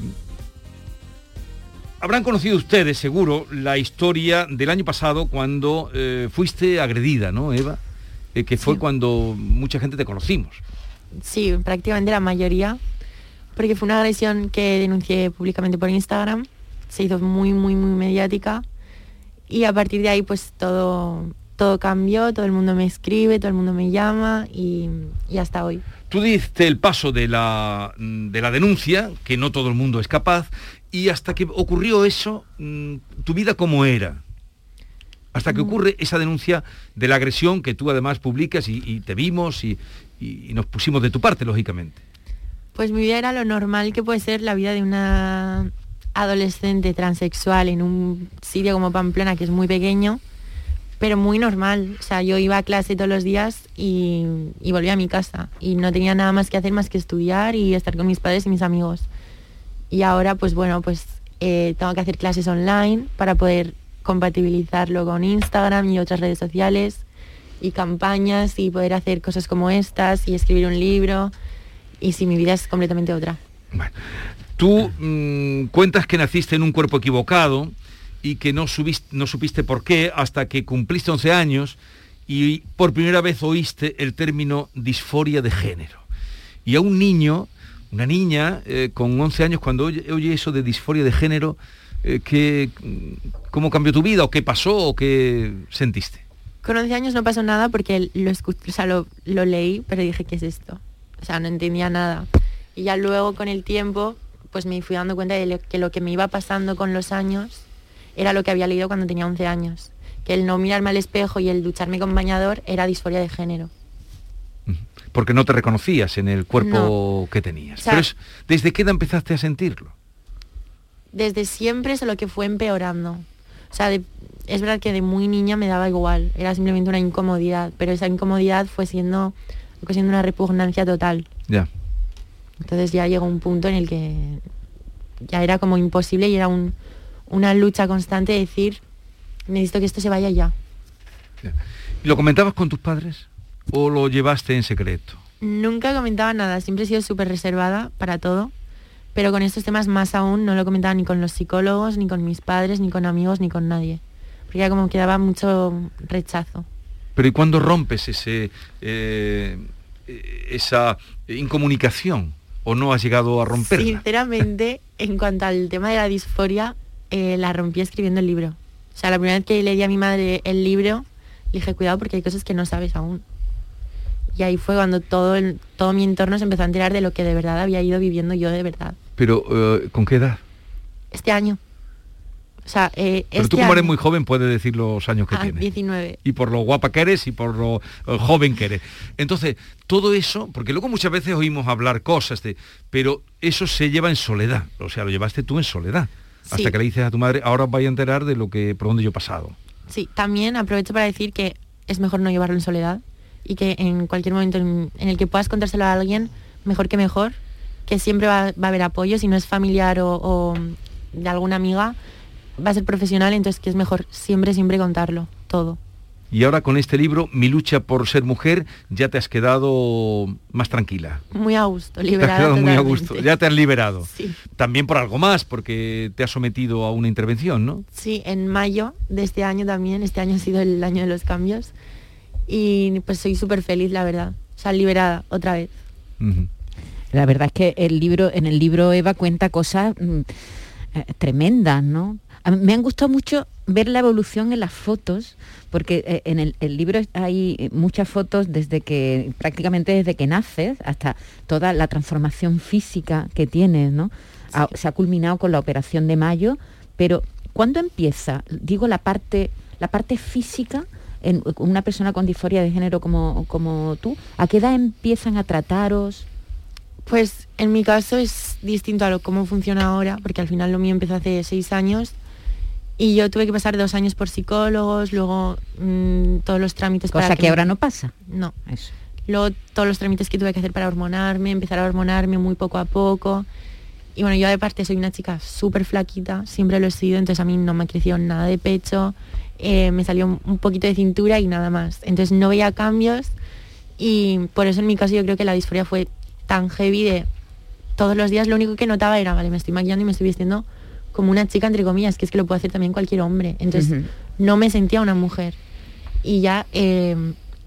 habrán conocido ustedes seguro la historia del año pasado cuando eh, fuiste agredida, ¿no, Eva? Eh, que fue cuando mucha gente te conocimos. Sí, prácticamente la mayoría, porque fue una agresión que denuncié públicamente por Instagram, se hizo muy, muy, muy mediática y a partir de ahí pues todo, todo cambió, todo el mundo me escribe, todo el mundo me llama y, y hasta hoy. Tú diste el paso de la, mm, de la denuncia, que no todo el mundo es capaz, y hasta que ocurrió eso, mm, tu vida cómo era. Hasta que ocurre esa denuncia de la agresión que tú además publicas y, y te vimos y, y- y nos pusimos de tu parte, lógicamente. Pues mi vida era lo normal que puede ser la vida de una adolescente transexual en un sitio como Pamplona, que es muy pequeño, pero muy normal. O sea, yo iba a clase todos los días y, y volvía a mi casa. Y no tenía nada más que hacer más que estudiar y estar con mis padres y mis amigos. Y ahora, pues bueno, pues eh, tengo que hacer clases online para poder compatibilizarlo con Instagram y otras redes sociales y campañas y poder hacer cosas como estas y escribir un libro. Y si mi vida es completamente otra. Tú mm, cuentas que naciste en un cuerpo equivocado y que no, no supiste por qué hasta que cumpliste 11 años y por primera vez oíste el término disforia de género. Y a un niño, una niña eh, con 11 años, cuando oye, eso de disforia de género, eh, ¿qué, mm, ¿cómo cambió tu vida o qué pasó o qué sentiste? Con 11 años no pasó nada porque lo, o sea, lo, leí, pero dije, ¿qué es esto? O sea, no entendía nada. Y ya luego con el tiempo, pues me fui dando cuenta de que lo que me iba pasando con los años era lo que había leído cuando tenía 11 años. Que el no mirarme al espejo y el ducharme con bañador era disforia de género. Porque no te reconocías en el cuerpo que tenías. O sea- Pero es- ¿desde qué edad empezaste a sentirlo? Desde siempre, solo que fue empeorando. O sea, de- es verdad que de muy niña me daba igual, era simplemente una incomodidad, pero esa incomodidad fue siendo, fue siendo una repugnancia total. Ya. Entonces ya llegó un punto en el que ya era como imposible y era un- una lucha constante de decir, necesito que esto se vaya ya. ¿Y ¿Lo comentabas con tus padres o lo llevaste en secreto? Nunca comentaba nada, siempre he sido súper reservada para todo, pero con estos temas más aún no lo comentaba ni con los psicólogos, ni con mis padres, ni con amigos, ni con nadie. porque ya como que daba mucho rechazo. Pero ¿y cuándo rompes ese, eh, esa incomunicación? ¿O no has llegado a romperla? Sinceramente, en cuanto al tema de la disforia, eh, la rompí escribiendo el libro. O sea, la primera vez que le di a mi madre el libro, le dije, cuidado porque hay cosas que no sabes aún. Y ahí fue cuando todo, el- todo mi entorno se empezó a enterar de lo que de verdad había ido viviendo yo de verdad. Pero eh, ¿con qué edad? Este año. O sea, eh, Pero este tú como eres muy joven puedes decir los años que Ah, tienes. 19. y por lo guapa que eres y por lo eh, joven que eres. Entonces, todo eso, porque luego muchas veces oímos hablar cosas de, pero eso se lleva en soledad, o sea, lo llevaste tú en soledad, hasta Sí. que le dices a tu madre, ahora os vais a enterar de lo que, por donde yo he pasado. Sí, también aprovecho para decir que es mejor no llevarlo en soledad y que en cualquier momento en, en el que puedas contárselo a alguien, mejor que mejor, que siempre va, va a haber apoyo, si no es familiar o, o de alguna amiga, va a ser profesional, entonces que es mejor siempre, siempre contarlo, todo. Y ahora con este libro, Mi lucha por ser mujer, ya te has quedado más tranquila. Muy a gusto, Te has liberada. quedado muy a gusto, ya te has liberado. Sí. También por algo más, porque te has sometido a una intervención, ¿no? Sí, en mayo de este año también, este año ha sido el año de los cambios y pues soy súper feliz, la verdad. O sea, liberada otra vez. La verdad es que el libro, en el libro Eva cuenta cosas mm, eh, tremendas, ¿no? A mí me han gustado mucho ver la evolución en las fotos, porque eh, en el, el libro hay eh, muchas fotos desde que, prácticamente desde que naces hasta toda la transformación física que tienes, ¿no? Se ha culminado con la operación de mayo, pero ¿cuándo empieza? Digo la parte, la parte física en una persona con disforia de género como, como tú, ¿a qué edad empiezan a trataros? Pues en mi caso es distinto a lo cómo funciona ahora, porque al final lo mío empezó hace seis años y yo tuve que pasar dos años por psicólogos, luego mm, todos los trámites Cosa para que me- ahora no pasa. No. Eso. Luego todos los trámites que tuve que hacer para hormonarme, empezar a hormonarme muy poco a poco. Y bueno, yo de parte soy una chica súper flaquita, siempre lo he sido, entonces a mí no me creció nada de pecho, eh, me salió un poquito de cintura y nada más. Entonces no veía cambios y por eso en mi caso yo creo que la disforia fue tan heavy de todos los días lo único que notaba era, vale, me estoy maquillando y me estoy vistiendo como una chica entre comillas, que es que lo puede hacer también cualquier hombre. Entonces no me sentía una mujer. Y ya eh,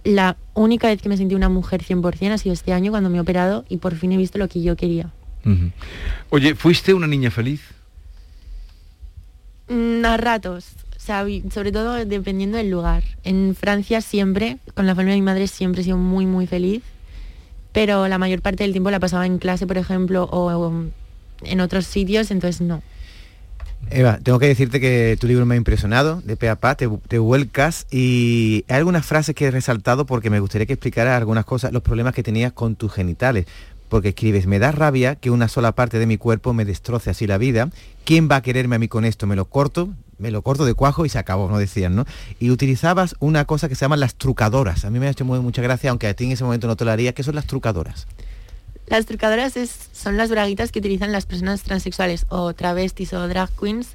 la única vez que me sentí una mujer 100% ha sido este año cuando me he operado y por fin he visto lo que yo quería. Oye, ¿fuiste una niña feliz? Mm, A ratos, o sea, sobre todo dependiendo del lugar. En Francia siempre, con la familia de mi madre siempre he sido muy, muy feliz, pero la mayor parte del tiempo la pasaba en clase, por ejemplo, o, o en otros sitios, entonces no. Eva, tengo que decirte que tu libro me ha impresionado, de pe a pa, te, te vuelcas y hay algunas frases que he resaltado porque me gustaría que explicaras algunas cosas, los problemas que tenías con tus genitales. Porque escribes, me da rabia que una sola parte de mi cuerpo me destroce así la vida. ¿Quién va a quererme a mí con esto? Me lo corto, me lo corto de cuajo y se acabó, no decían, ¿no? Y utilizabas una cosa que se llaman las trucadoras. A mí me ha hecho muy, mucha gracia, aunque a ti en ese momento no te lo haría. ¿Qué son las trucadoras? Las trucadoras es- son las braguitas que utilizan las personas transexuales o travestis o drag queens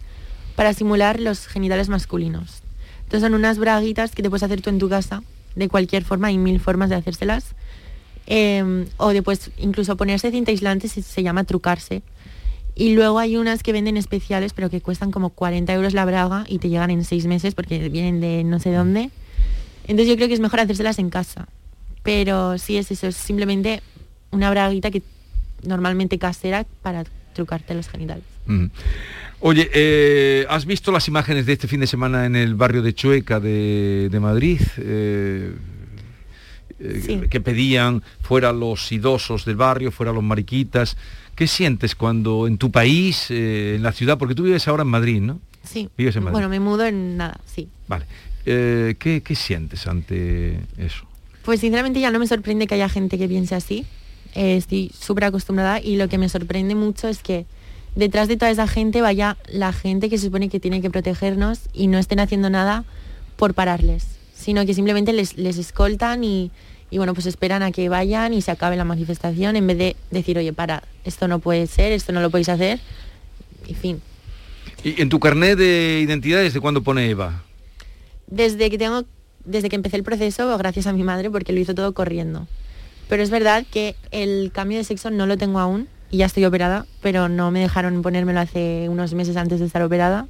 para simular los genitales masculinos. Entonces son unas braguitas que te puedes hacer tú en tu casa, de cualquier forma, hay mil formas de hacérselas. Eh, o después incluso ponerse cinta aislante se, se llama trucarse. Y luego hay unas que venden especiales, pero que cuestan como 40 euros la braga y te llegan en seis meses porque vienen de no sé dónde. Entonces yo creo que es mejor hacérselas en casa. Pero sí es eso, es simplemente una braguita que normalmente casera para trucarte los genitales. Ujú. Oye, eh, ¿has visto las imágenes de este fin de semana en el barrio de Chueca de, de Madrid? Eh, eh, Sí. Que pedían fuera los idosos del barrio, fuera los mariquitas. ¿Qué sientes cuando en tu país, en la ciudad, porque tú vives ahora en Madrid, ¿no? Sí. Vives en Madrid. Bueno, me mudo en nada, sí. Vale. ¿qué, qué sientes ante eso? Pues sinceramente ya no me sorprende que haya gente que piense así. Eh, estoy súper acostumbrada y lo que me sorprende mucho es que detrás de toda esa gente vaya la gente que se supone que tiene que protegernos y no estén haciendo nada por pararles, sino que simplemente les, les escoltan y, y, bueno, pues esperan a que vayan y se acabe la manifestación en vez de decir, oye, para, esto no puede ser, esto no lo podéis hacer, y fin. ¿Y en tu carnet de identidad desde cuándo pone Eva? Desde que tengo, desde que empecé el proceso, gracias a mi madre, porque lo hizo todo corriendo. Pero es verdad que el cambio de sexo no lo tengo aún y ya estoy operada, pero no me dejaron ponérmelo hace unos meses antes de estar operada.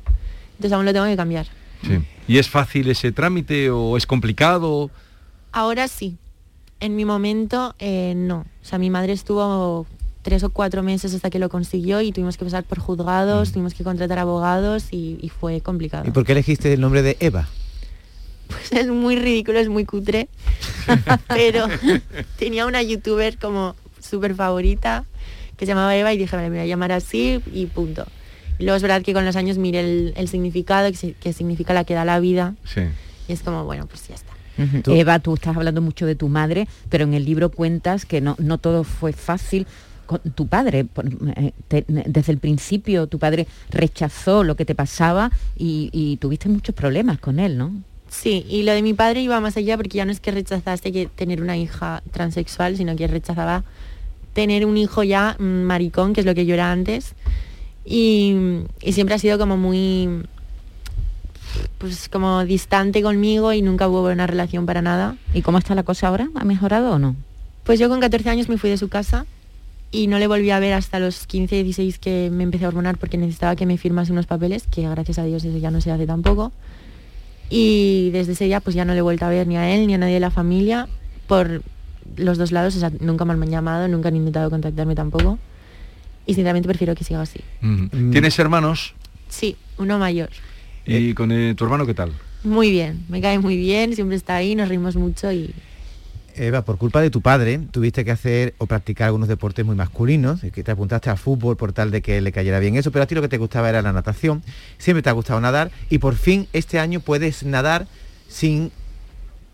Entonces aún lo tengo que cambiar. Sí. ¿Y es fácil ese trámite o es complicado? Ahora sí. En mi momento, eh, no. O sea, mi madre estuvo tres o cuatro meses hasta que lo consiguió y tuvimos que pasar por juzgados, tuvimos que contratar abogados y, y fue complicado. ¿Y por qué elegiste el nombre de Eva? Pues es muy ridículo, es muy cutre, pero tenía una youtuber como súper favorita que se llamaba Eva y dije, vale, me voy a llamar así y punto. Y luego es verdad que con los años miré el, el significado, que, si- que significa la que da la vida, Sí. y es como, bueno, pues ya está. Eva, tú estás hablando mucho de tu madre, pero en el libro cuentas que no, no todo fue fácil con tu padre. eh, desde el principio tu padre rechazó lo que te pasaba y, y tuviste muchos problemas con él, ¿no? Sí, y lo de mi padre iba más allá porque ya no es que rechazase que tener una hija transexual, sino que rechazaba tener un hijo ya mm, maricón, que es lo que yo era antes. Y, y siempre ha sido como muy pues como distante conmigo y nunca hubo una relación para nada. ¿Y cómo está la cosa ahora? ¿Ha mejorado o no? Pues yo con 14 años me fui de su casa y no le volví a ver hasta los 15, 16 que me empecé a hormonar porque necesitaba que me firmase unos papeles, que gracias a Dios eso ya no se hace tampoco. Y desde ese día pues ya no le he vuelto a ver ni a él ni a nadie de la familia por los dos lados, o sea, nunca me han llamado, nunca han intentado contactarme tampoco. Y sinceramente prefiero que siga así. Ujú. ¿Tienes hermanos? Sí, uno mayor. ¿Y con eh, tu hermano qué tal? Muy bien, me cae muy bien, siempre está ahí, nos reímos mucho y Eva, por culpa de tu padre, tuviste que hacer o practicar algunos deportes muy masculinos, y que te apuntaste al fútbol por tal de que le cayera bien eso, pero a ti lo que te gustaba era la natación, siempre te ha gustado nadar y por fin este año puedes nadar sin,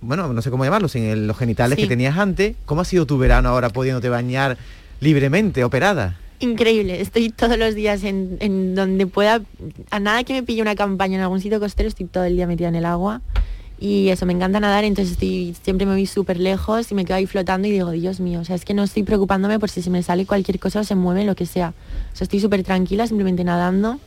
bueno, no sé cómo llamarlo, sin el- los genitales Sí. que tenías antes. ¿Cómo ha sido tu verano ahora pudiéndote bañar libremente, operada? Increíble, estoy todos los días en, en donde pueda, a nada que me pille una campaña en algún sitio costero, estoy todo el día metida en el agua y eso, me encanta nadar, entonces estoy, siempre me voy súper lejos y me quedo ahí flotando y digo, Dios mío, o sea, es que no estoy preocupándome por si se me sale cualquier cosa o se mueve, lo que sea. O sea, estoy súper tranquila, simplemente nadando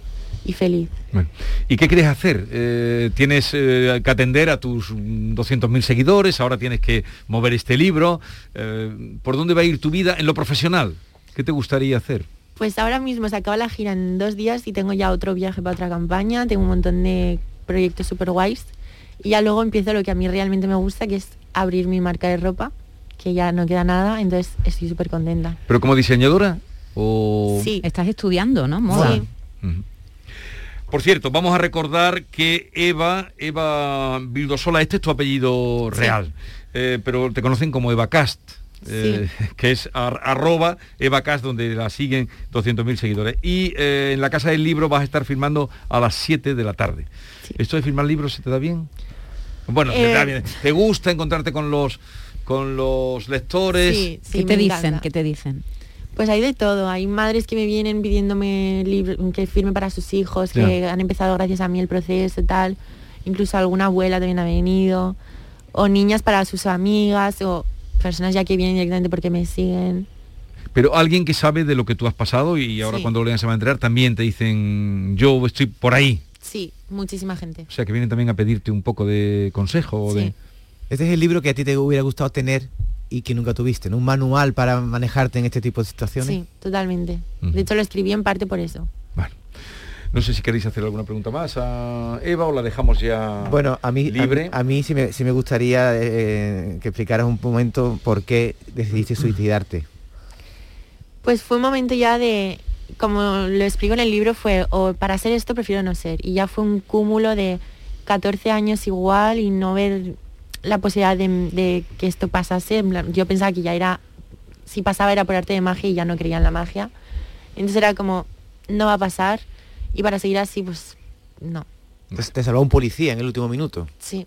y feliz. Bueno, ¿Y qué quieres hacer? Eh, tienes eh, que atender a tus mm, 200.000 seguidores, ahora tienes que mover este libro. Eh, ¿Por dónde va a ir tu vida en lo profesional? ¿Qué te gustaría hacer? Pues ahora mismo se acaba la gira en dos días y tengo ya otro viaje para otra campaña, tengo un montón de proyectos súper guays y ya luego empiezo lo que a mí realmente me gusta, que es abrir mi marca de ropa, que ya no queda nada, entonces estoy súper contenta. ¿Pero como diseñadora? O... Sí. Estás estudiando, ¿no? Moda. Sí. Por cierto, vamos a recordar que Eva, Eva Vildosola, este es tu apellido real, eh, pero te conocen como Eva Cast. eh, que es ar- arroba Eva Cast, donde la siguen 200.000 seguidores. Y eh, en la Casa del Libro vas a estar firmando a las 7 de la tarde. ¿Esto de firmar libros se te da bien? Bueno, se te da Eh, bien. ¿Te gusta encontrarte con los con los lectores? Sí, sí, ¿Qué te dicen? ¿Qué te dicen? Pues hay de todo, hay madres que me vienen pidiéndome que firme para sus hijos, que han empezado gracias a mí el proceso y tal, incluso alguna abuela también ha venido, o niñas para sus amigas, o personas ya que vienen directamente porque me siguen. Pero alguien que sabe de lo que tú has pasado y ahora Sí. cuando lo lean se va a enterar, también te dicen, yo estoy por ahí. Sí, muchísima gente. O sea, que vienen también a pedirte un poco de consejo o de... Este es el libro que a ti te hubiera gustado tener y que nunca tuviste, ¿no? Un manual para manejarte en este tipo de situaciones. Sí, totalmente. De hecho lo escribí en parte por eso. No sé si queréis hacer alguna pregunta más a Eva o la dejamos ya Bueno, a mí, a mí- libre. a mí, sí, me, sí me gustaría eh, que explicaras un momento por qué decidiste suicidarte. Pues fue un momento ya de, como lo explico en el libro, fue, o para hacer esto prefiero no ser. Y ya fue un cúmulo de 14 años igual y no ver la posibilidad de, de que esto pasase. Yo pensaba que ya era, si pasaba era por arte de magia y ya no creía en la magia. Entonces era como, no va a pasar. Y para seguir así, pues no. Te, te salvó un policía en el último minuto. Sí.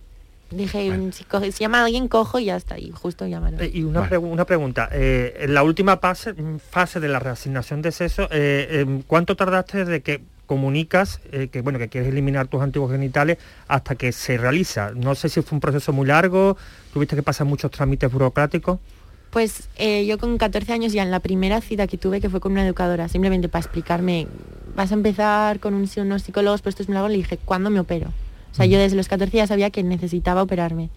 Dije, si, coge- si llama a alguien, cojo y ya está. Y justo llamaron. Eh, Y una, pregu- una pregunta, eh, en la última fase, fase de la reasignación de sexo, eh, eh, ¿cuánto tardaste desde que comunicas eh, que bueno que quieres eliminar tus antiguos genitales hasta que se realiza? No sé si fue un proceso muy largo, tuviste que pasar muchos trámites burocráticos. Pues eh, yo con 14 años ya en la primera cita que tuve, que fue con una educadora, simplemente para explicarme, vas a empezar con un, unos psicólogos, pero esto es muy largo, le dije, ¿cuándo me opero? O sea, yo desde los 14 ya sabía que necesitaba operarme.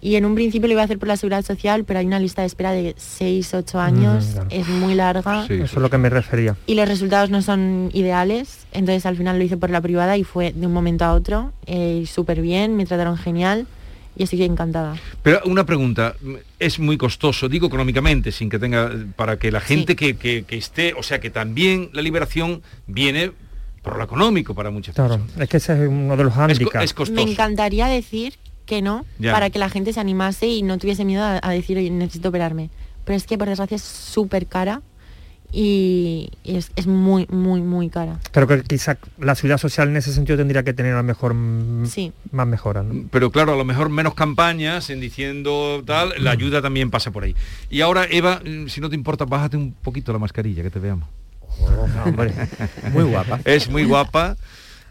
Y en un principio lo iba a hacer por la seguridad social, pero hay una lista de espera de 6, 8 años, Mm, claro. es muy larga. Eso es lo que me refería. Y los resultados no son ideales, entonces al final lo hice por la privada y fue de un momento a otro, eh, súper bien, me trataron genial y estoy encantada. Pero una pregunta, es muy costoso, digo económicamente, sin que tenga, para que la gente que, que- que esté, o sea que también la liberación viene por lo económico para muchas Claro, es que ese es uno de los hándicaps. es costoso. Me encantaría decir que no, Ya. para que la gente se animase y no tuviese miedo a, a decir, oye, necesito operarme. Pero es que por desgracia es súper cara y, y es, es muy, muy, muy cara. Pero que quizá la seguridad social en ese sentido tendría que tener a lo mejor mm, Sí. más mejoras. ¿no? Pero claro, a lo mejor menos campañas en diciendo tal, la ayuda también pasa por ahí. Y ahora, Eva, mm, si no te importa, bájate un poquito la mascarilla, que te veamos. Muy guapa. Es muy guapa.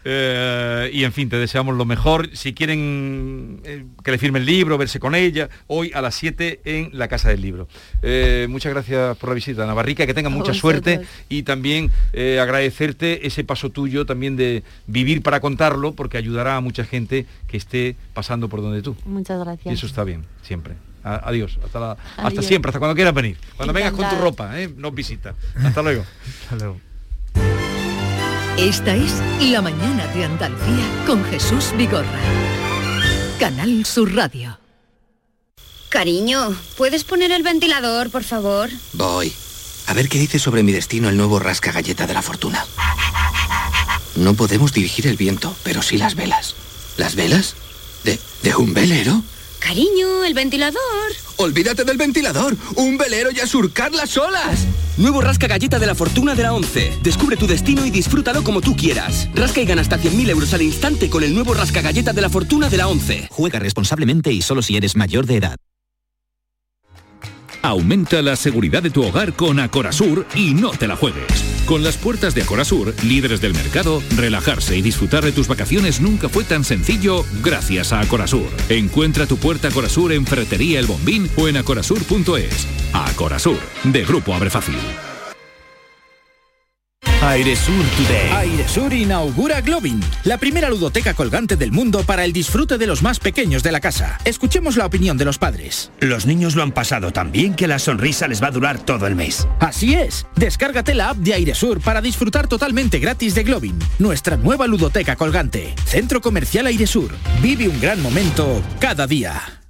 eh, y en fin, te deseamos lo mejor. Si quieren eh, que le firme el libro, verse con ella, hoy a las 7 en la Casa del Libro. Eh, muchas gracias por la visita, Navarrica, que tenga mucha suerte y también eh, agradecerte ese paso tuyo también de vivir para contarlo, porque ayudará a mucha gente que esté pasando por donde tú. Muchas Y gracias. eso está bien, siempre. Adiós, hasta, la- hasta Adiós. siempre, hasta cuando quieras venir. Cuando vengas con tu ropa, ¿eh? nos visita. Hasta luego. Hasta luego. Esta es La mañana de Andalucía con Jesús Vigorra. Canal Sur Radio. Cariño, ¿puedes poner el ventilador, por favor? Voy. A ver qué dice sobre mi destino el nuevo rasca galleta de la fortuna. No podemos dirigir el viento, pero sí las velas. ¿Las velas? ¿De, de un velero? Cariño, el ventilador. Olvídate del ventilador. Un velero y a surcar las olas. Nuevo Rasca Galleta de la Fortuna de la 11. Descubre tu destino y disfrútalo como tú quieras. Rasca y gana hasta 100.000 euros al instante con el nuevo Rasca Galleta de la Fortuna de la 11. Juega responsablemente y solo si eres mayor de edad. Aumenta la seguridad de tu hogar con Acorasur y no te la juegues. Con las puertas de Acorasur, líderes del mercado, relajarse y disfrutar de tus vacaciones nunca fue tan sencillo gracias a Acorasur. Encuentra tu puerta Acorasur en Ferretería El Bombín o en acorasur.es. Acorasur, de Grupo Abre Fácil. Airesur Today. Airesur inaugura Globin, la primera ludoteca colgante del mundo para el disfrute de los más pequeños de la casa. Escuchemos la opinión de los padres. Los niños lo han pasado tan bien que la sonrisa les va a durar todo el mes. Así es, descárgate la app de Airesur para disfrutar totalmente gratis de Globin, nuestra nueva ludoteca colgante. Centro Comercial Airesur. Vive un gran momento cada día.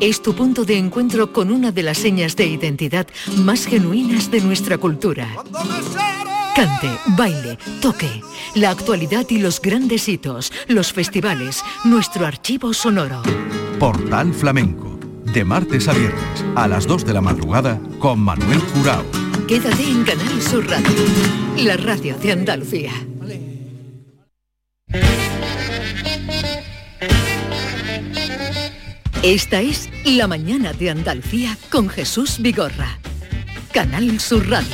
es tu punto de encuentro con una de las señas de identidad más genuinas de nuestra cultura. Cante, baile, toque, la actualidad y los grandes hitos, los festivales, nuestro archivo sonoro. Portal Flamenco. De martes a viernes a las 2 de la madrugada con Manuel Curao. Quédate en Canal Sur Radio, la radio de Andalucía. Esta es La mañana de Andalucía con Jesús Vigorra. Canal Sur Radio.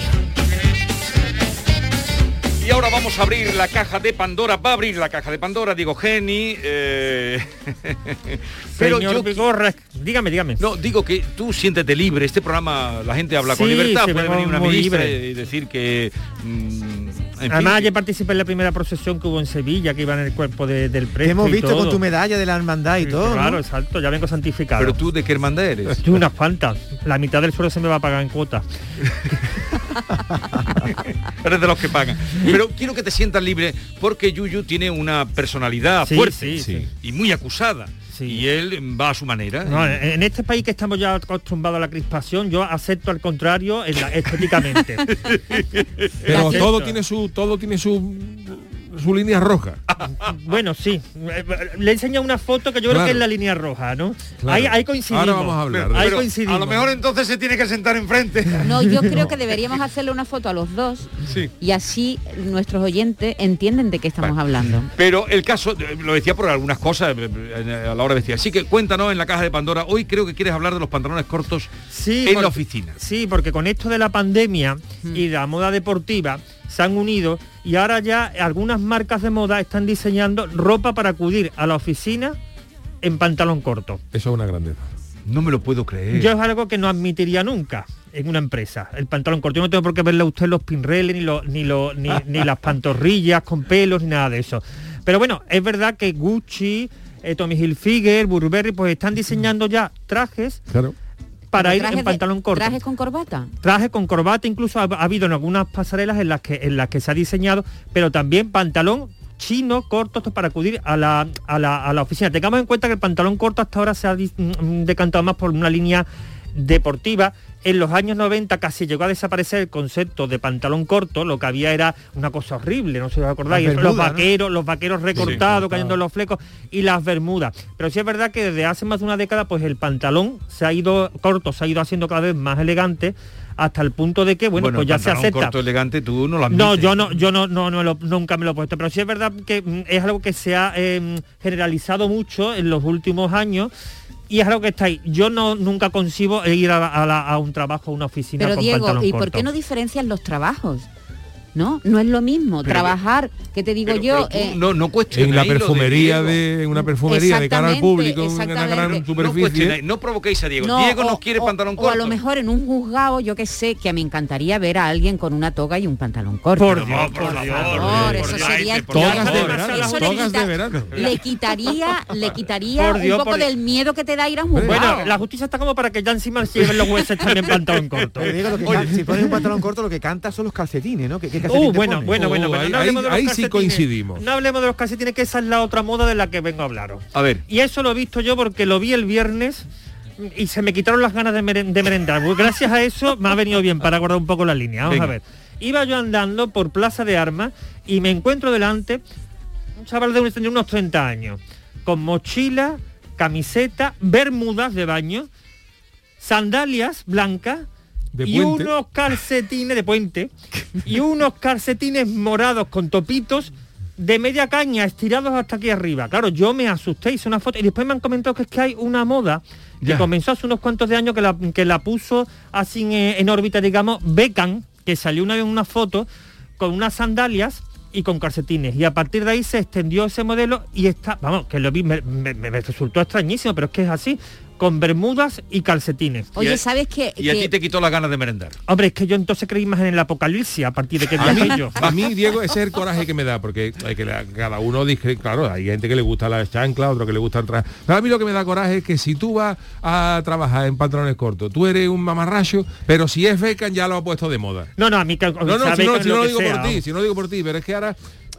Y ahora vamos a abrir la caja de Pandora. Va a abrir la caja de Pandora, digo Geni. eh, Pero Señor yo Vigorra, dígame, dígame. No, digo que tú siéntete libre. Este programa la gente habla con libertad. Puede venir una ministra libre. y decir que. mm, en Además, ayer participé en la primera procesión que hubo en Sevilla, que iba en el cuerpo de- del Te precio hemos visto todo. con tu medalla de la hermandad y Sí, todo. Claro, ¿no? exacto, ya vengo santificado. Pero tú de qué hermandad eres. Yo unas cuantas. La mitad del suelo se me va a pagar en cuota. Eres de los que pagan. Pero quiero que te sientas libre porque Yuyu tiene una personalidad Sí, fuerte sí. y muy acusada. Y él va a su manera. No, en en este país que estamos ya acostumbrados a la crispación, yo acepto al contrario en la- estéticamente. Pero todo tiene su todo tiene su su línea roja. Bueno, sí. Le enseña una foto que yo creo que es la línea roja, ¿no? Claro. Ahí, ahí coincidimos. Ahora vamos a hablar Ahí coincidimos. A lo mejor entonces se tiene que sentar enfrente. No, yo creo que deberíamos hacerle una foto a los dos Sí. y así nuestros oyentes entienden de qué estamos hablando. Pero el caso, eh, lo decía por algunas cosas eh, eh, a la hora de vestir. Así que cuéntanos en la caja de Pandora. Hoy creo que quieres hablar de los pantalones cortos Sí, en la oficina. Sí, porque con esto de la pandemia y la moda deportiva se han unido y ahora ya algunas marcas de moda están diseñando ropa para acudir a la oficina en pantalón corto. Eso es una grandeza. No me lo puedo creer. Yo es algo que no admitiría nunca en una empresa, el pantalón corto. Yo no tengo por qué verle a usted los pinreles, ni, los- ni, los- ni, ni las pantorrillas con pelos, ni nada de eso. Pero bueno, es verdad que Gucci, eh, Tommy Hilfiger, Burberry, pues están diseñando ya trajes Claro. Para ir trajes en de- pantalón corto. ¿Trajes con corbata? traje con corbata incluso ha, ha habido en algunas pasarelas en las que en las que se ha diseñado pero también pantalón chino corto esto para acudir a la, a la, a la oficina tengamos en cuenta que el pantalón corto hasta ahora se ha mm, decantado más por una línea deportiva en los años 90 casi llegó a desaparecer el concepto de pantalón corto, lo que había era una cosa horrible, no sé si os acordáis, los vaqueros, los vaqueros recortados, Sí, cayendo en los flecos y las bermudas. Pero sí es verdad que desde hace más de una década pues el pantalón se ha ido corto, se ha ido haciendo cada vez más elegante hasta el punto de que bueno, pues ya se acepta. corto elegante tú no lo admites. No, yo no, yo no, no, no me lo- nunca me lo he puesto, pero sí es verdad que mm, es algo que se ha em, generalizado mucho en los últimos años y es algo que está ahí. Yo no nunca concibo ir a, a a un trabajo, a una oficina Pero con Diego, ¿y corto. por qué no diferencias los trabajos? ¿No? No es lo mismo Pero- trabajar, que te digo Pero- yo, pero tú eh, no, no En la de perfumería de, en una perfumería de cara al público, en una gran. No superficie. no provoquéis a Diego. no, Diego o- nos quiere o- pantalón o corto. a lo mejor en un juzgado, yo que sé, que me encantaría ver a alguien con una toga y un pantalón corto. Por Dios, por Por Dios, favor, eso sería. Togas de Eso verano, le quita- de verano. le quitaría, le quitaría un poco del miedo que te da ir a un juzgado. Bueno, la justicia está como para que ya encima se lleven los hueses también pantalón corto. Si pones un pantalón corto, lo que canta son los calcetines, ¿no? ¿Qué, qué calcetín Uh, bueno, pones? bueno, bueno, bueno, ahí- no ahí- ahí sí coincidimos. No hablemos de los calcetines, que esa es la otra moda de la que vengo a hablaros. A ver. Y eso lo he visto yo porque lo vi el viernes y se me quitaron las ganas de, meren- de merendar. Pues Gracias a eso me ha venido bien para guardar un poco la línea. Vamos Venga. a ver. Iba yo andando por Plaza de Armas y me encuentro delante un chaval de unos- de unos 30 años, con mochila, camiseta, bermudas de baño, sandalias blancas De y puente. unos calcetines de puente y unos calcetines morados con topitos de media caña estirados hasta aquí arriba. Claro, yo me asusté, hice una foto y después me han comentado que es que hay una moda que Ya. comenzó hace unos cuantos de años que la, que la puso así en, en órbita, digamos, Beckham, que salió una vez en una foto con unas sandalias y con calcetines. Y a partir de ahí se extendió ese modelo y está, vamos, que lo vi, me, me- me resultó extrañísimo, pero es que es así, con bermudas y calcetines. Oye, ¿sabes qué? Y a ti te quitó las ganas de merendar. Hombre, es que yo entonces creí más en el apocalipsis a partir de que A mí, viajé yo. a mí, Diego, ese es el coraje que me da, porque hay que la- cada uno dice, claro, hay gente que le gusta la chancla, otro que le gusta el traje. Pero a mí lo que me da coraje es que si tú vas a trabajar en pantalones cortos, tú eres un mamarracho, pero si es Beckham ya lo ha puesto de moda. No, no, a mí que No, no, si no, si no lo digo sea, por ti, si no lo digo por ti, pero es que ahora,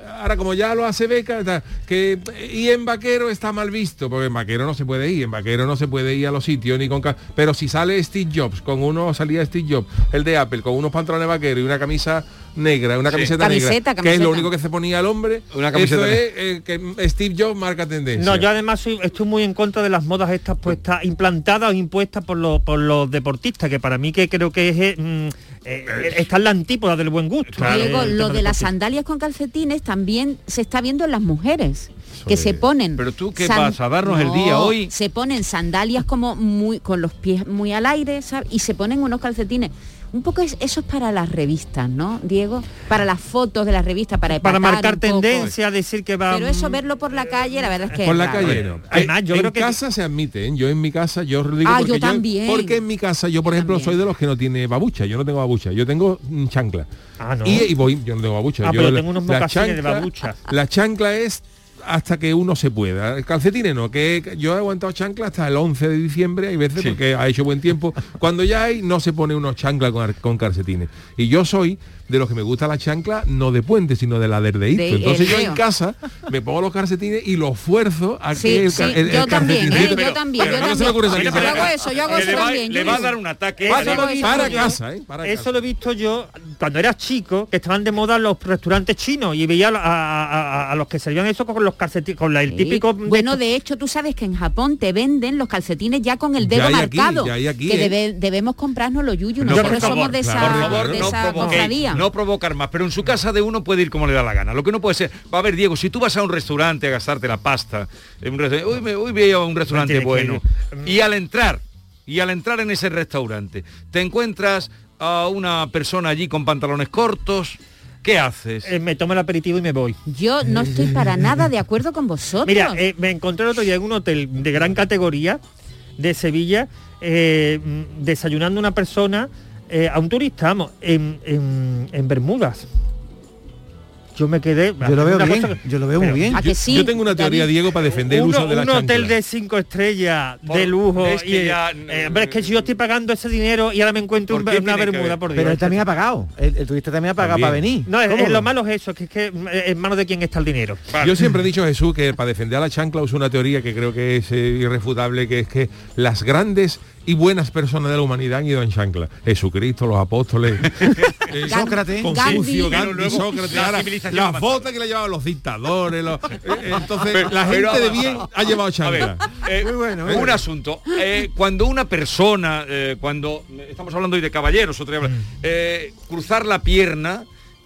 ahora como ya lo hace Beca, que y en vaquero está mal visto, porque en vaquero no se puede ir, en vaquero no se puede ir a los sitios ni con pero si sale Steve Jobs, con uno salía Steve Jobs, el de Apple, con unos pantalones vaqueros y una camisa negra, una Sí. camiseta, Camiseta, negra, que es camiseta. lo único que se ponía el hombre, Una camiseta eso es eh, que Steve Jobs marca tendencia. No, yo además soy- estoy muy en contra de las modas estas puestas, implantadas o impuestas por los, por los deportistas, que para mí que creo que es, eh, mm, eh, está en la antípoda del buen gusto. Diego, Eh, el lo de las sandalias con calcetines también se está viendo en las mujeres que se ponen Pero tú, ¿qué vas a darnos el día hoy? se ponen sandalias como muy con los pies muy al aire ¿sabes? y se ponen unos calcetines un poco es- eso es para las revistas no Diego para las fotos de las revistas para Para marcar tendencia, decir que va... pero eso verlo por la calle la verdad es que por la calle no. Además, yo en creo que- casa se admite, ¿eh? yo en mi casa, yo digo Ah, porque yo también. porque en mi casa, yo por ejemplo también. soy de los que no tiene babucha, yo no tengo babucha, yo tengo mm, chancla. Ah, no. Y, y voy, yo no tengo babucha. Ah, yo pero la- tengo unos mocasines de babucha. La chancla es hasta que uno se pueda. El calcetines no, que yo he aguantado chancla hasta el 11 de diciembre, hay veces Sí. porque ha hecho buen tiempo. Cuando ya hay, no se pone uno chancla con, con calcetines. Y yo soy de los que me gusta la chancla, no de puente, sino de la de De- Entonces yo en casa me pongo los calcetines y los fuerzo a Sí, que el, sí, el- el yo también, ¿eh? Yo también, pero yo no se me ocurre esa también. Yo hago eso, yo hago eso le va- también. le va a dar un ataque. Eso Para- lo he visto para yo- casa, ¿eh? Para Eso casa. lo he visto yo cuando era chico, que estaban de moda los restaurantes chinos y veía a, a- a- a los que servían eso con los calcetines, con la- el Sí. típico... Bueno, de hecho, tú sabes que en Japón te venden los calcetines ya con el Ya dedo aquí, marcado. ya hay aquí, que ¿eh? debe- debemos comprarnos los. No, Nosotros somos de esa, de esa no provocar más, pero en su casa de uno puede ir como le da la gana. Lo que no puede ser, va a ver, Diego, si tú vas a un restaurante a gastarte la pasta, en un restaurante, hoy, me, hoy voy a un restaurante bueno, ir. y al entrar, y al entrar en ese restaurante, te encuentras a una persona allí con pantalones cortos, ¿qué haces? Eh, me tomo el aperitivo y me voy. Yo no estoy para nada de acuerdo con vosotros. Mira, eh, me encontré el otro día en un hotel de gran categoría de Sevilla, eh, mm, desayunando una persona, eh, a un turista, vamos, en, en- en Bermudas. Yo me quedé... Yo lo veo bien, que- yo lo veo muy bien. ¿A que Yo, sí, yo tengo una teoría, David? Diego, para defender el uso de la un chancla. hotel de cinco estrellas Por- de lujo es que y, ya- eh, hombre, es que si yo estoy pagando ese dinero y ahora me encuentro ¿Por un- una bermuda por Dios. Pero él también ha pagado. El, el turista también ha pagado También. para venir. no, es, ¿Cómo es lo malo es eso, que es que mm, en manos de quién está el dinero. Yo siempre he dicho, Jesús, que para defender a la chancla uso una teoría que creo que es eh, irrefutable, que es que las grandes y buenas personas de la humanidad han ido en chancla. Jesucristo, los apóstoles, eh, Sócrates. Confucio, Gandhi. Gandhi, Sócrates, ahora, las botas que le llevaban los dictadores, los- eh, entonces Pero- la gente pero- de bien ha llevado A ver, chancla. eh, Muy bueno, muy un bueno. asunto. Eh, cuando una persona, eh, cuando estamos hablando hoy de caballeros, otro día, eh, cruzar la pierna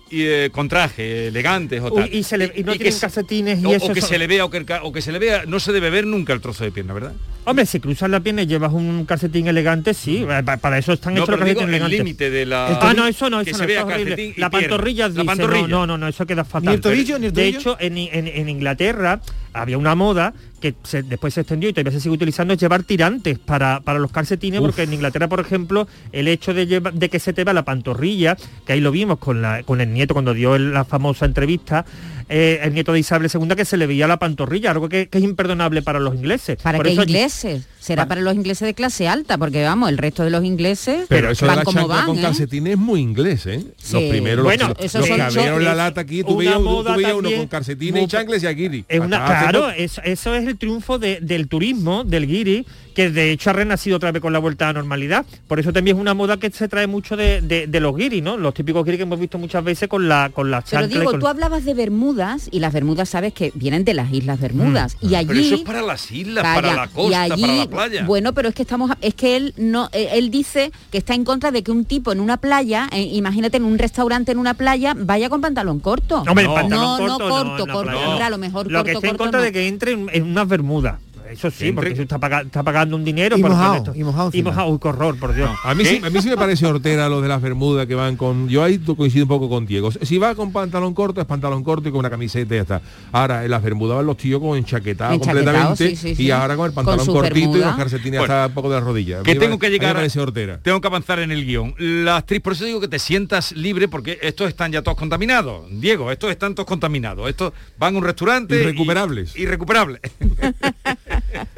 y, eh, con traje, elegantes o Uy, tal. y, se le- y no que tienen se- calcetines y o, eso. o que eso- se le vea o que, el o que se le vea, no se debe ver nunca el trozo de pierna, ¿verdad? Hombre, si cruzas la pierna y llevas un calcetín elegante, sí, eh, pa- para eso están No, hechos los calcetines el elegantes. límite de la... Ah, no, eso no, que eso se no, vea es horrible. calcetín y La pantorrilla La dice, pantorrilla. No, no, no, eso queda fatal. el tobillo, ni el de tobillo? hecho, en, en- en Inglaterra había una moda que se- después se extendió y todavía se sigue utilizando es llevar tirantes para, para los calcetines, porque en Inglaterra, por ejemplo, el hecho de, llevar- de que se te va la pantorrilla, que ahí lo vimos con, la, con el nieto cuando dio la famosa entrevista, eh, el nieto de Isabel II, que se le veía la pantorrilla, algo que, que es imperdonable para los ingleses. ¿Para Por qué eso ingleses? Será para los ingleses de clase alta, porque vamos, el resto de los ingleses Pero eso de van la como chancla van, con ¿eh? calcetines es muy inglés, ¿eh? Los Sí. primeros, Bueno, los, los que abrieron la lata aquí, tú veías, tú moda veías uno con calcetines y chancles y aquí. Es una, claro, eso, eso es el triunfo de- del turismo, del guiri, que de hecho ha renacido otra vez con la vuelta a la normalidad. Por eso también es una moda que se trae mucho de, de- de los guiris, ¿no? Los típicos guiris que hemos visto muchas veces con la con la Pero digo, con- tú hablabas de Bermudas y las Bermudas sabes que vienen de las Islas Bermudas y allí Pero eso es para las islas, para la y costa, allí- para la playa. Bueno, pero es que estamos, es que él no, eh, él dice que está en contra de que un tipo en una playa, eh, imagínate en un restaurante en una playa, vaya con pantalón corto. Hombre, no, pantalón no, corto, no, playa. a lo mejor Lo corto, que estoy en corto contra no. de que entre en, en unas bermudas. Eso sí, Entre- porque tú está, paga- está pagando un dinero Y por mojado, esto. y mojado Y mojado, uy, horror, por Dios. A mí, sí, a mí sí me parece hortera lo de las bermudas que van con... Yo ahí coincido un poco con Diego. Si va con pantalón corto, es pantalón corto y con una camiseta y ya está. Ahora, en las bermudas van los tíos con enchaquetado Enchaquetado, completamente sí, sí, sí. y ahora con el Con pantalón su cortito y los calcetines Bueno, hasta un poco de la rodilla. A que tengo que a llegar parece hortera. tengo que avanzar en el guion la actriz por eso digo que te sientas libre porque estos están ya todos contaminados Diego estos están todos contaminados estos van a un restaurante y- Irrecuperables.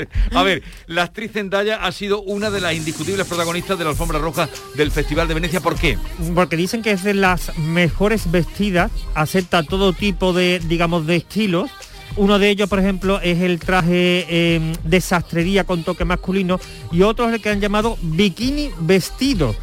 a ver la actriz Zendaya ha sido una de las indiscutibles protagonistas de la alfombra roja del Festival de Venecia ¿por qué? porque dicen que es de las mejores vestidas, acepta todo tipo de, digamos, de estilos. Uno de ellos, por ejemplo, es el traje eh, de sastrería con toque masculino y otro es el que han llamado bikini vestido,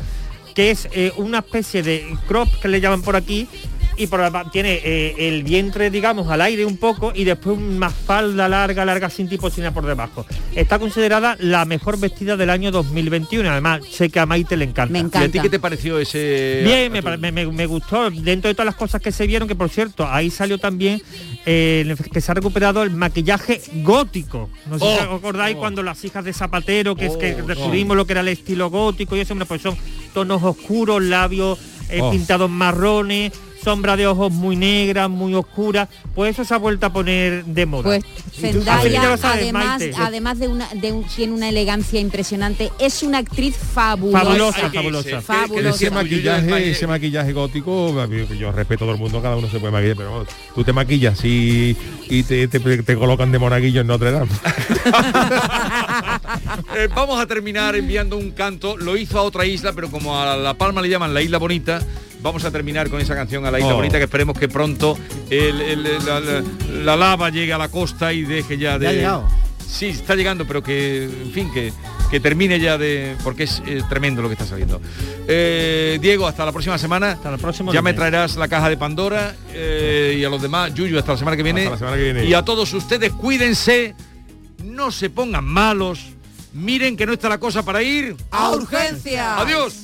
que es eh, una especie de crop que le llaman por aquí y por la- tiene eh, el vientre, digamos, al aire un poco y después una falda larga, larga sin tipo sin por debajo. Está considerada la mejor vestida del año 2021. Además, sé que a Maite le encanta. Me ¿y a ti qué te pareció ese Bien, me, me- me- me gustó. Dentro de todas las cosas que se vieron, que por cierto, ahí salió también eh, que se ha recuperado el maquillaje gótico. No sé si Oh, os acordáis cuando las hijas de Zapatero, que es que Oh, descubrimos lo que era el estilo gótico y eso, pues son tonos oscuros, labios eh, Oh. pintados marrones, sombra de ojos muy negras, muy oscuras. Pues eso se ha vuelto a poner de moda. Pues Zendaya, sabes, además, además de una, de un, tiene una elegancia impresionante, es una actriz fabulosa. Fabulosa, fabulosa. Fabulosa. Ese maquillaje, ese maquillaje gótico, yo respeto a todo el mundo, cada uno se puede maquillar, pero vamos, tú te maquillas y, y te, te- te colocan de monaguillo en Notre Dame. Eh, vamos a terminar enviando un canto. Lo hizo a otra isla, pero como a La Palma le llaman la isla bonita, vamos a terminar con esa canción a la isla Oh. bonita que esperemos que pronto el- el- la, la- la lava llegue a la costa y deje ya de Ya ha llegado. sí está llegando pero que en fin que que termine ya de porque es eh, tremendo lo que está saliendo Eh, Diego hasta la próxima semana hasta el próximo ya me traerás la caja de Pandora eh, y a los demás Yuyu hasta la semana que viene, Hasta la semana que viene. y a todos ustedes cuídense no se pongan malos miren que no está la cosa para ir ¡A urgencia! adiós